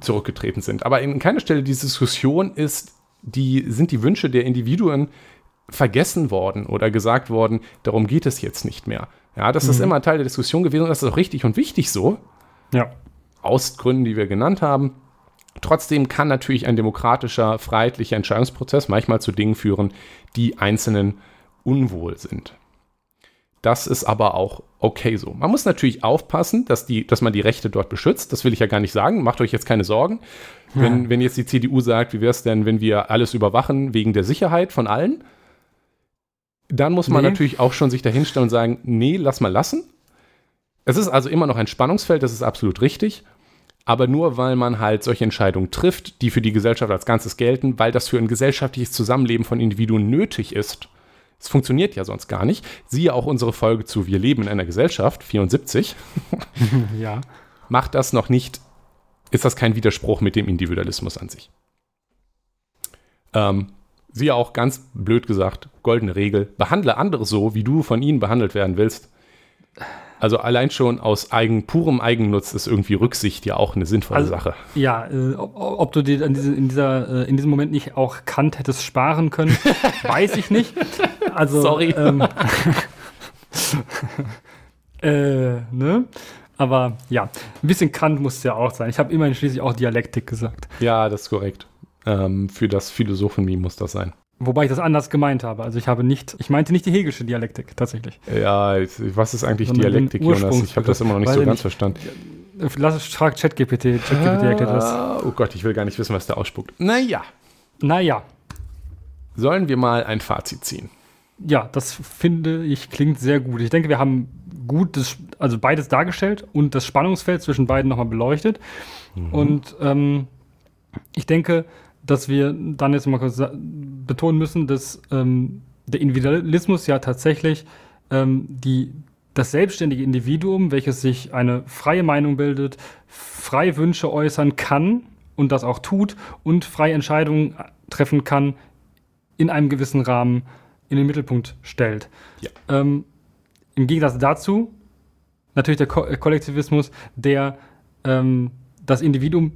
zurückgetreten sind. Aber in keiner Stelle dieser Diskussion ist die, sind die Wünsche der Individuen vergessen worden oder gesagt worden, darum geht es jetzt nicht mehr. Ja, das ist immer Teil der Diskussion gewesen und das ist auch richtig und wichtig so, ja. aus Gründen, die wir genannt haben. Trotzdem kann natürlich ein demokratischer, freiheitlicher Entscheidungsprozess manchmal zu Dingen führen, die Einzelnen unwohl sind. Das ist aber auch okay so. Man muss natürlich aufpassen, dass, die, dass man die Rechte dort beschützt. Das will ich ja gar nicht sagen. Macht euch jetzt keine Sorgen. Wenn, wenn jetzt die CDU sagt, wie wäre es denn, wenn wir alles überwachen wegen der Sicherheit von allen, dann muss man Nee. natürlich auch schon sich dahinstellen und sagen, nee, lass mal lassen. Es ist also immer noch ein Spannungsfeld, das ist absolut richtig. Aber nur weil man halt solche Entscheidungen trifft, die für die Gesellschaft als Ganzes gelten, weil das für ein gesellschaftliches Zusammenleben von Individuen nötig ist. Es funktioniert ja sonst gar nicht. Siehe auch unsere Folge zu Wir leben in einer Gesellschaft, 74. Ja. Macht das noch nicht, ist das kein Widerspruch mit dem Individualismus an sich. Ähm, siehe auch ganz blöd gesagt, goldene Regel, behandle andere so, wie du von ihnen behandelt werden willst. Also allein schon aus eigen, purem Eigennutz ist irgendwie Rücksicht ja auch eine sinnvolle Also- Sache. Ja, äh, ob, ob du dir an diese, in, dieser, äh, in diesem Moment nicht auch Kant hättest sparen können, weiß ich nicht. Also, Sorry. Ähm, äh, ne? Aber ja, ein bisschen Kant muss es ja auch sein. Ich habe immerhin schließlich auch Dialektik gesagt. Ja, das ist korrekt. Ähm, für das Philosophen-Meme muss das sein. Wobei ich das anders gemeint habe. Also ich habe nicht, ich meinte nicht die hegelische Dialektik tatsächlich. Ja, was ist eigentlich Sondern Dialektik, Jonas? Ich habe das immer noch nicht so ganz nicht. verstanden. Lass es frag ChatGPT. ChatGPT erklärt das. Ah, oh Gott, ich will gar nicht wissen, was der ausspuckt. Naja, Naja, sollen wir mal ein Fazit ziehen? ja, das finde ich klingt sehr gut. Ich denke, wir haben gut das, also beides dargestellt und das Spannungsfeld zwischen beiden nochmal beleuchtet. Mhm. Und ähm, ich denke, dass wir dann jetzt mal kurz betonen müssen, dass ähm, der Individualismus ja tatsächlich ähm, die, das selbstständige Individuum, welches sich eine freie Meinung bildet, freie Wünsche äußern kann und das auch tut und freie Entscheidungen treffen kann in einem gewissen Rahmen in den Mittelpunkt stellt. Ja. Ähm, Im Gegensatz dazu natürlich der Ko Kollektivismus, der ähm, das Individuum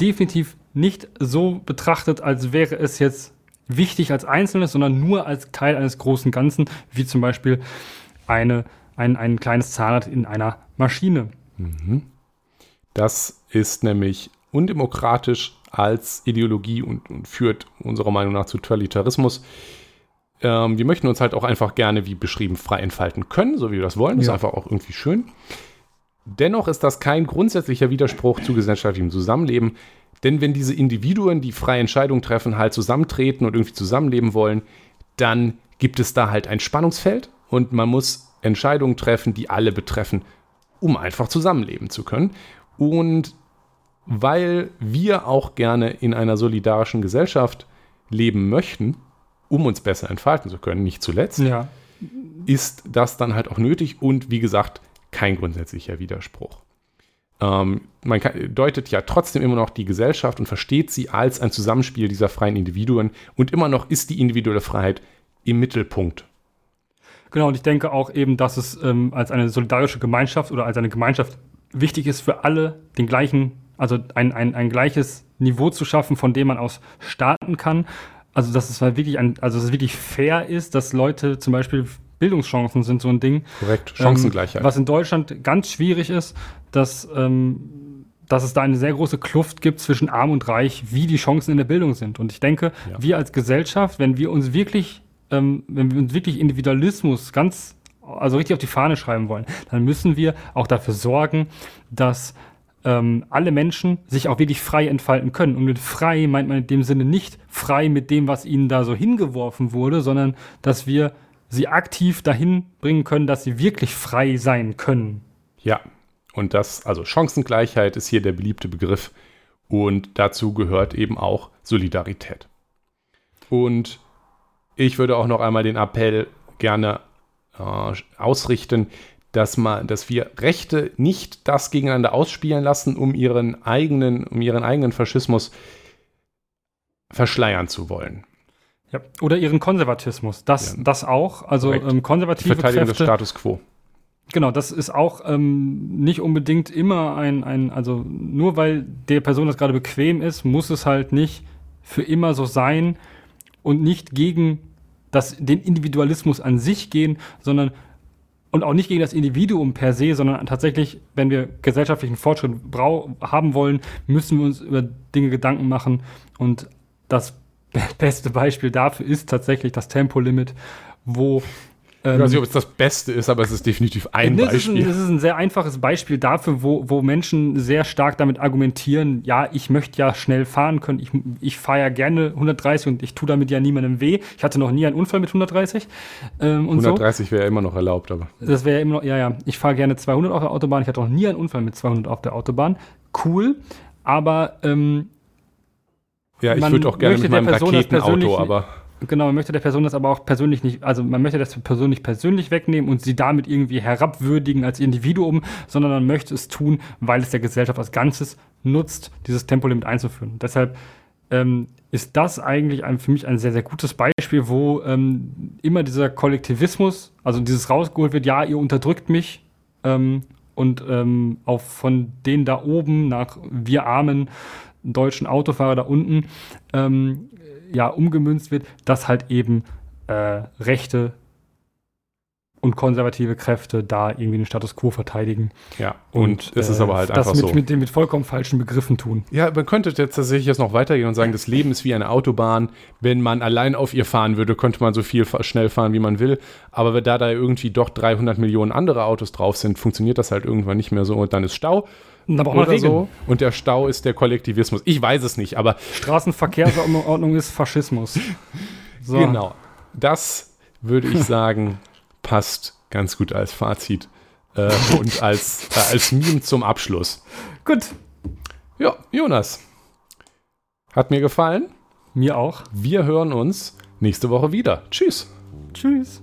definitiv nicht so betrachtet, als wäre es jetzt wichtig als Einzelnes, sondern nur als Teil eines großen Ganzen, wie zum Beispiel eine, ein, ein kleines Zahnrad in einer Maschine. Mhm. Das ist nämlich undemokratisch als Ideologie und, und führt unserer Meinung nach zu Totalitarismus. Ähm, wir möchten uns halt auch einfach gerne, wie beschrieben, frei entfalten können, so wie wir das wollen. Das ja. ist einfach auch irgendwie schön. Dennoch ist das kein grundsätzlicher Widerspruch zu gesellschaftlichem Zusammenleben, denn wenn diese Individuen, die freie Entscheidungen treffen, halt zusammentreten und irgendwie zusammenleben wollen, dann gibt es da halt ein Spannungsfeld und man muss Entscheidungen treffen, die alle betreffen, um einfach zusammenleben zu können. Und weil wir auch gerne in einer solidarischen Gesellschaft leben möchten, um uns besser entfalten zu können, nicht zuletzt, ja. ist das dann halt auch nötig und wie gesagt, kein grundsätzlicher Widerspruch. Ähm, man kann, deutet ja trotzdem immer noch die Gesellschaft und versteht sie als ein Zusammenspiel dieser freien Individuen und immer noch ist die individuelle Freiheit im Mittelpunkt. Genau, und ich denke auch eben, dass es ähm, als eine solidarische Gemeinschaft oder als eine Gemeinschaft wichtig ist, für alle den gleichen, also ein, ein, ein gleiches Niveau zu schaffen, von dem man aus starten kann. Also, dass es wirklich ein, also dass es wirklich fair ist, dass Leute zum Beispiel Bildungschancen sind so ein Ding. Korrekt, Chancengleichheit. Ähm, was in Deutschland ganz schwierig ist, dass, ähm, dass es da eine sehr große Kluft gibt zwischen Arm und Reich, wie die Chancen in der Bildung sind. Und ich denke, ja. wir als Gesellschaft, wenn wir uns wirklich, ähm, wenn wir uns wirklich Individualismus ganz, also richtig auf die Fahne schreiben wollen, dann müssen wir auch dafür sorgen, dass ähm, alle Menschen sich auch wirklich frei entfalten können. Und mit frei meint man in dem Sinne nicht frei mit dem, was ihnen da so hingeworfen wurde, sondern dass wir sie aktiv dahin bringen können, dass sie wirklich frei sein können. Ja, und das, also Chancengleichheit ist hier der beliebte Begriff und dazu gehört eben auch Solidarität. Und ich würde auch noch einmal den Appell gerne äh, ausrichten, dass, man, dass wir Rechte nicht das gegeneinander ausspielen lassen, um ihren eigenen, um ihren eigenen Faschismus verschleiern zu wollen. Ja, oder ihren Konservatismus. Das, ja. das auch. Also ähm, konservative Die Verteidigung Kräfte, des Status quo. Genau, das ist auch ähm, nicht unbedingt immer ein, ein, also nur weil der Person das gerade bequem ist, muss es halt nicht für immer so sein und nicht gegen das, den Individualismus an sich gehen, sondern und auch nicht gegen das Individuum per se, sondern tatsächlich, wenn wir gesellschaftlichen Fortschritt haben wollen, müssen wir uns über Dinge Gedanken machen. Und das beste Beispiel dafür ist tatsächlich das Tempolimit, wo ich weiß nicht, ob es das Beste ist, aber es ist definitiv ein das Beispiel. Ist ein, das ist ein sehr einfaches Beispiel dafür, wo, wo Menschen sehr stark damit argumentieren, ja, ich möchte ja schnell fahren können, ich, ich fahre ja gerne 130 und ich tue damit ja niemandem weh. Ich hatte noch nie einen Unfall mit 130. Ähm, 130 so. wäre ja immer noch erlaubt, aber. Das wäre ja immer noch, ja, ja. Ich fahre gerne 200 auf der Autobahn, ich hatte noch nie einen Unfall mit 200 auf der Autobahn. Cool, aber ähm, ja, ich würde auch gerne mit meinem Raketenauto, aber Genau, man möchte der Person das aber auch persönlich nicht, also man möchte das Person nicht persönlich wegnehmen und sie damit irgendwie herabwürdigen als Individuum, sondern man möchte es tun, weil es der Gesellschaft als Ganzes nutzt, dieses Tempolimit einzuführen. Deshalb ähm, ist das eigentlich ein, für mich ein sehr, sehr gutes Beispiel, wo ähm, immer dieser Kollektivismus, also dieses rausgeholt wird, ja, ihr unterdrückt mich ähm, und ähm, auch von denen da oben nach wir armen deutschen Autofahrer da unten ähm, ja umgemünzt wird, dass halt eben äh, rechte und konservative Kräfte da irgendwie den Status quo verteidigen. Ja, und, und es ist aber halt einfach mit, so. mit den mit vollkommen falschen Begriffen tun. Ja, man könnte jetzt tatsächlich jetzt noch weitergehen und sagen, das Leben ist wie eine Autobahn. Wenn man allein auf ihr fahren würde, könnte man so viel schnell fahren, wie man will. Aber da da irgendwie doch 300 Millionen andere Autos drauf sind, funktioniert das halt irgendwann nicht mehr so und dann ist Stau. Da braucht man Regeln. So. Und der Stau ist der Kollektivismus. Ich weiß es nicht, aber. Straßenverkehrsordnung ist Faschismus. So. Genau. Das würde ich sagen, passt ganz gut als Fazit äh, und als, äh, als Meme zum Abschluss. Gut. Ja, Jonas. Hat mir gefallen. Mir auch. Wir hören uns nächste Woche wieder. Tschüss. Tschüss.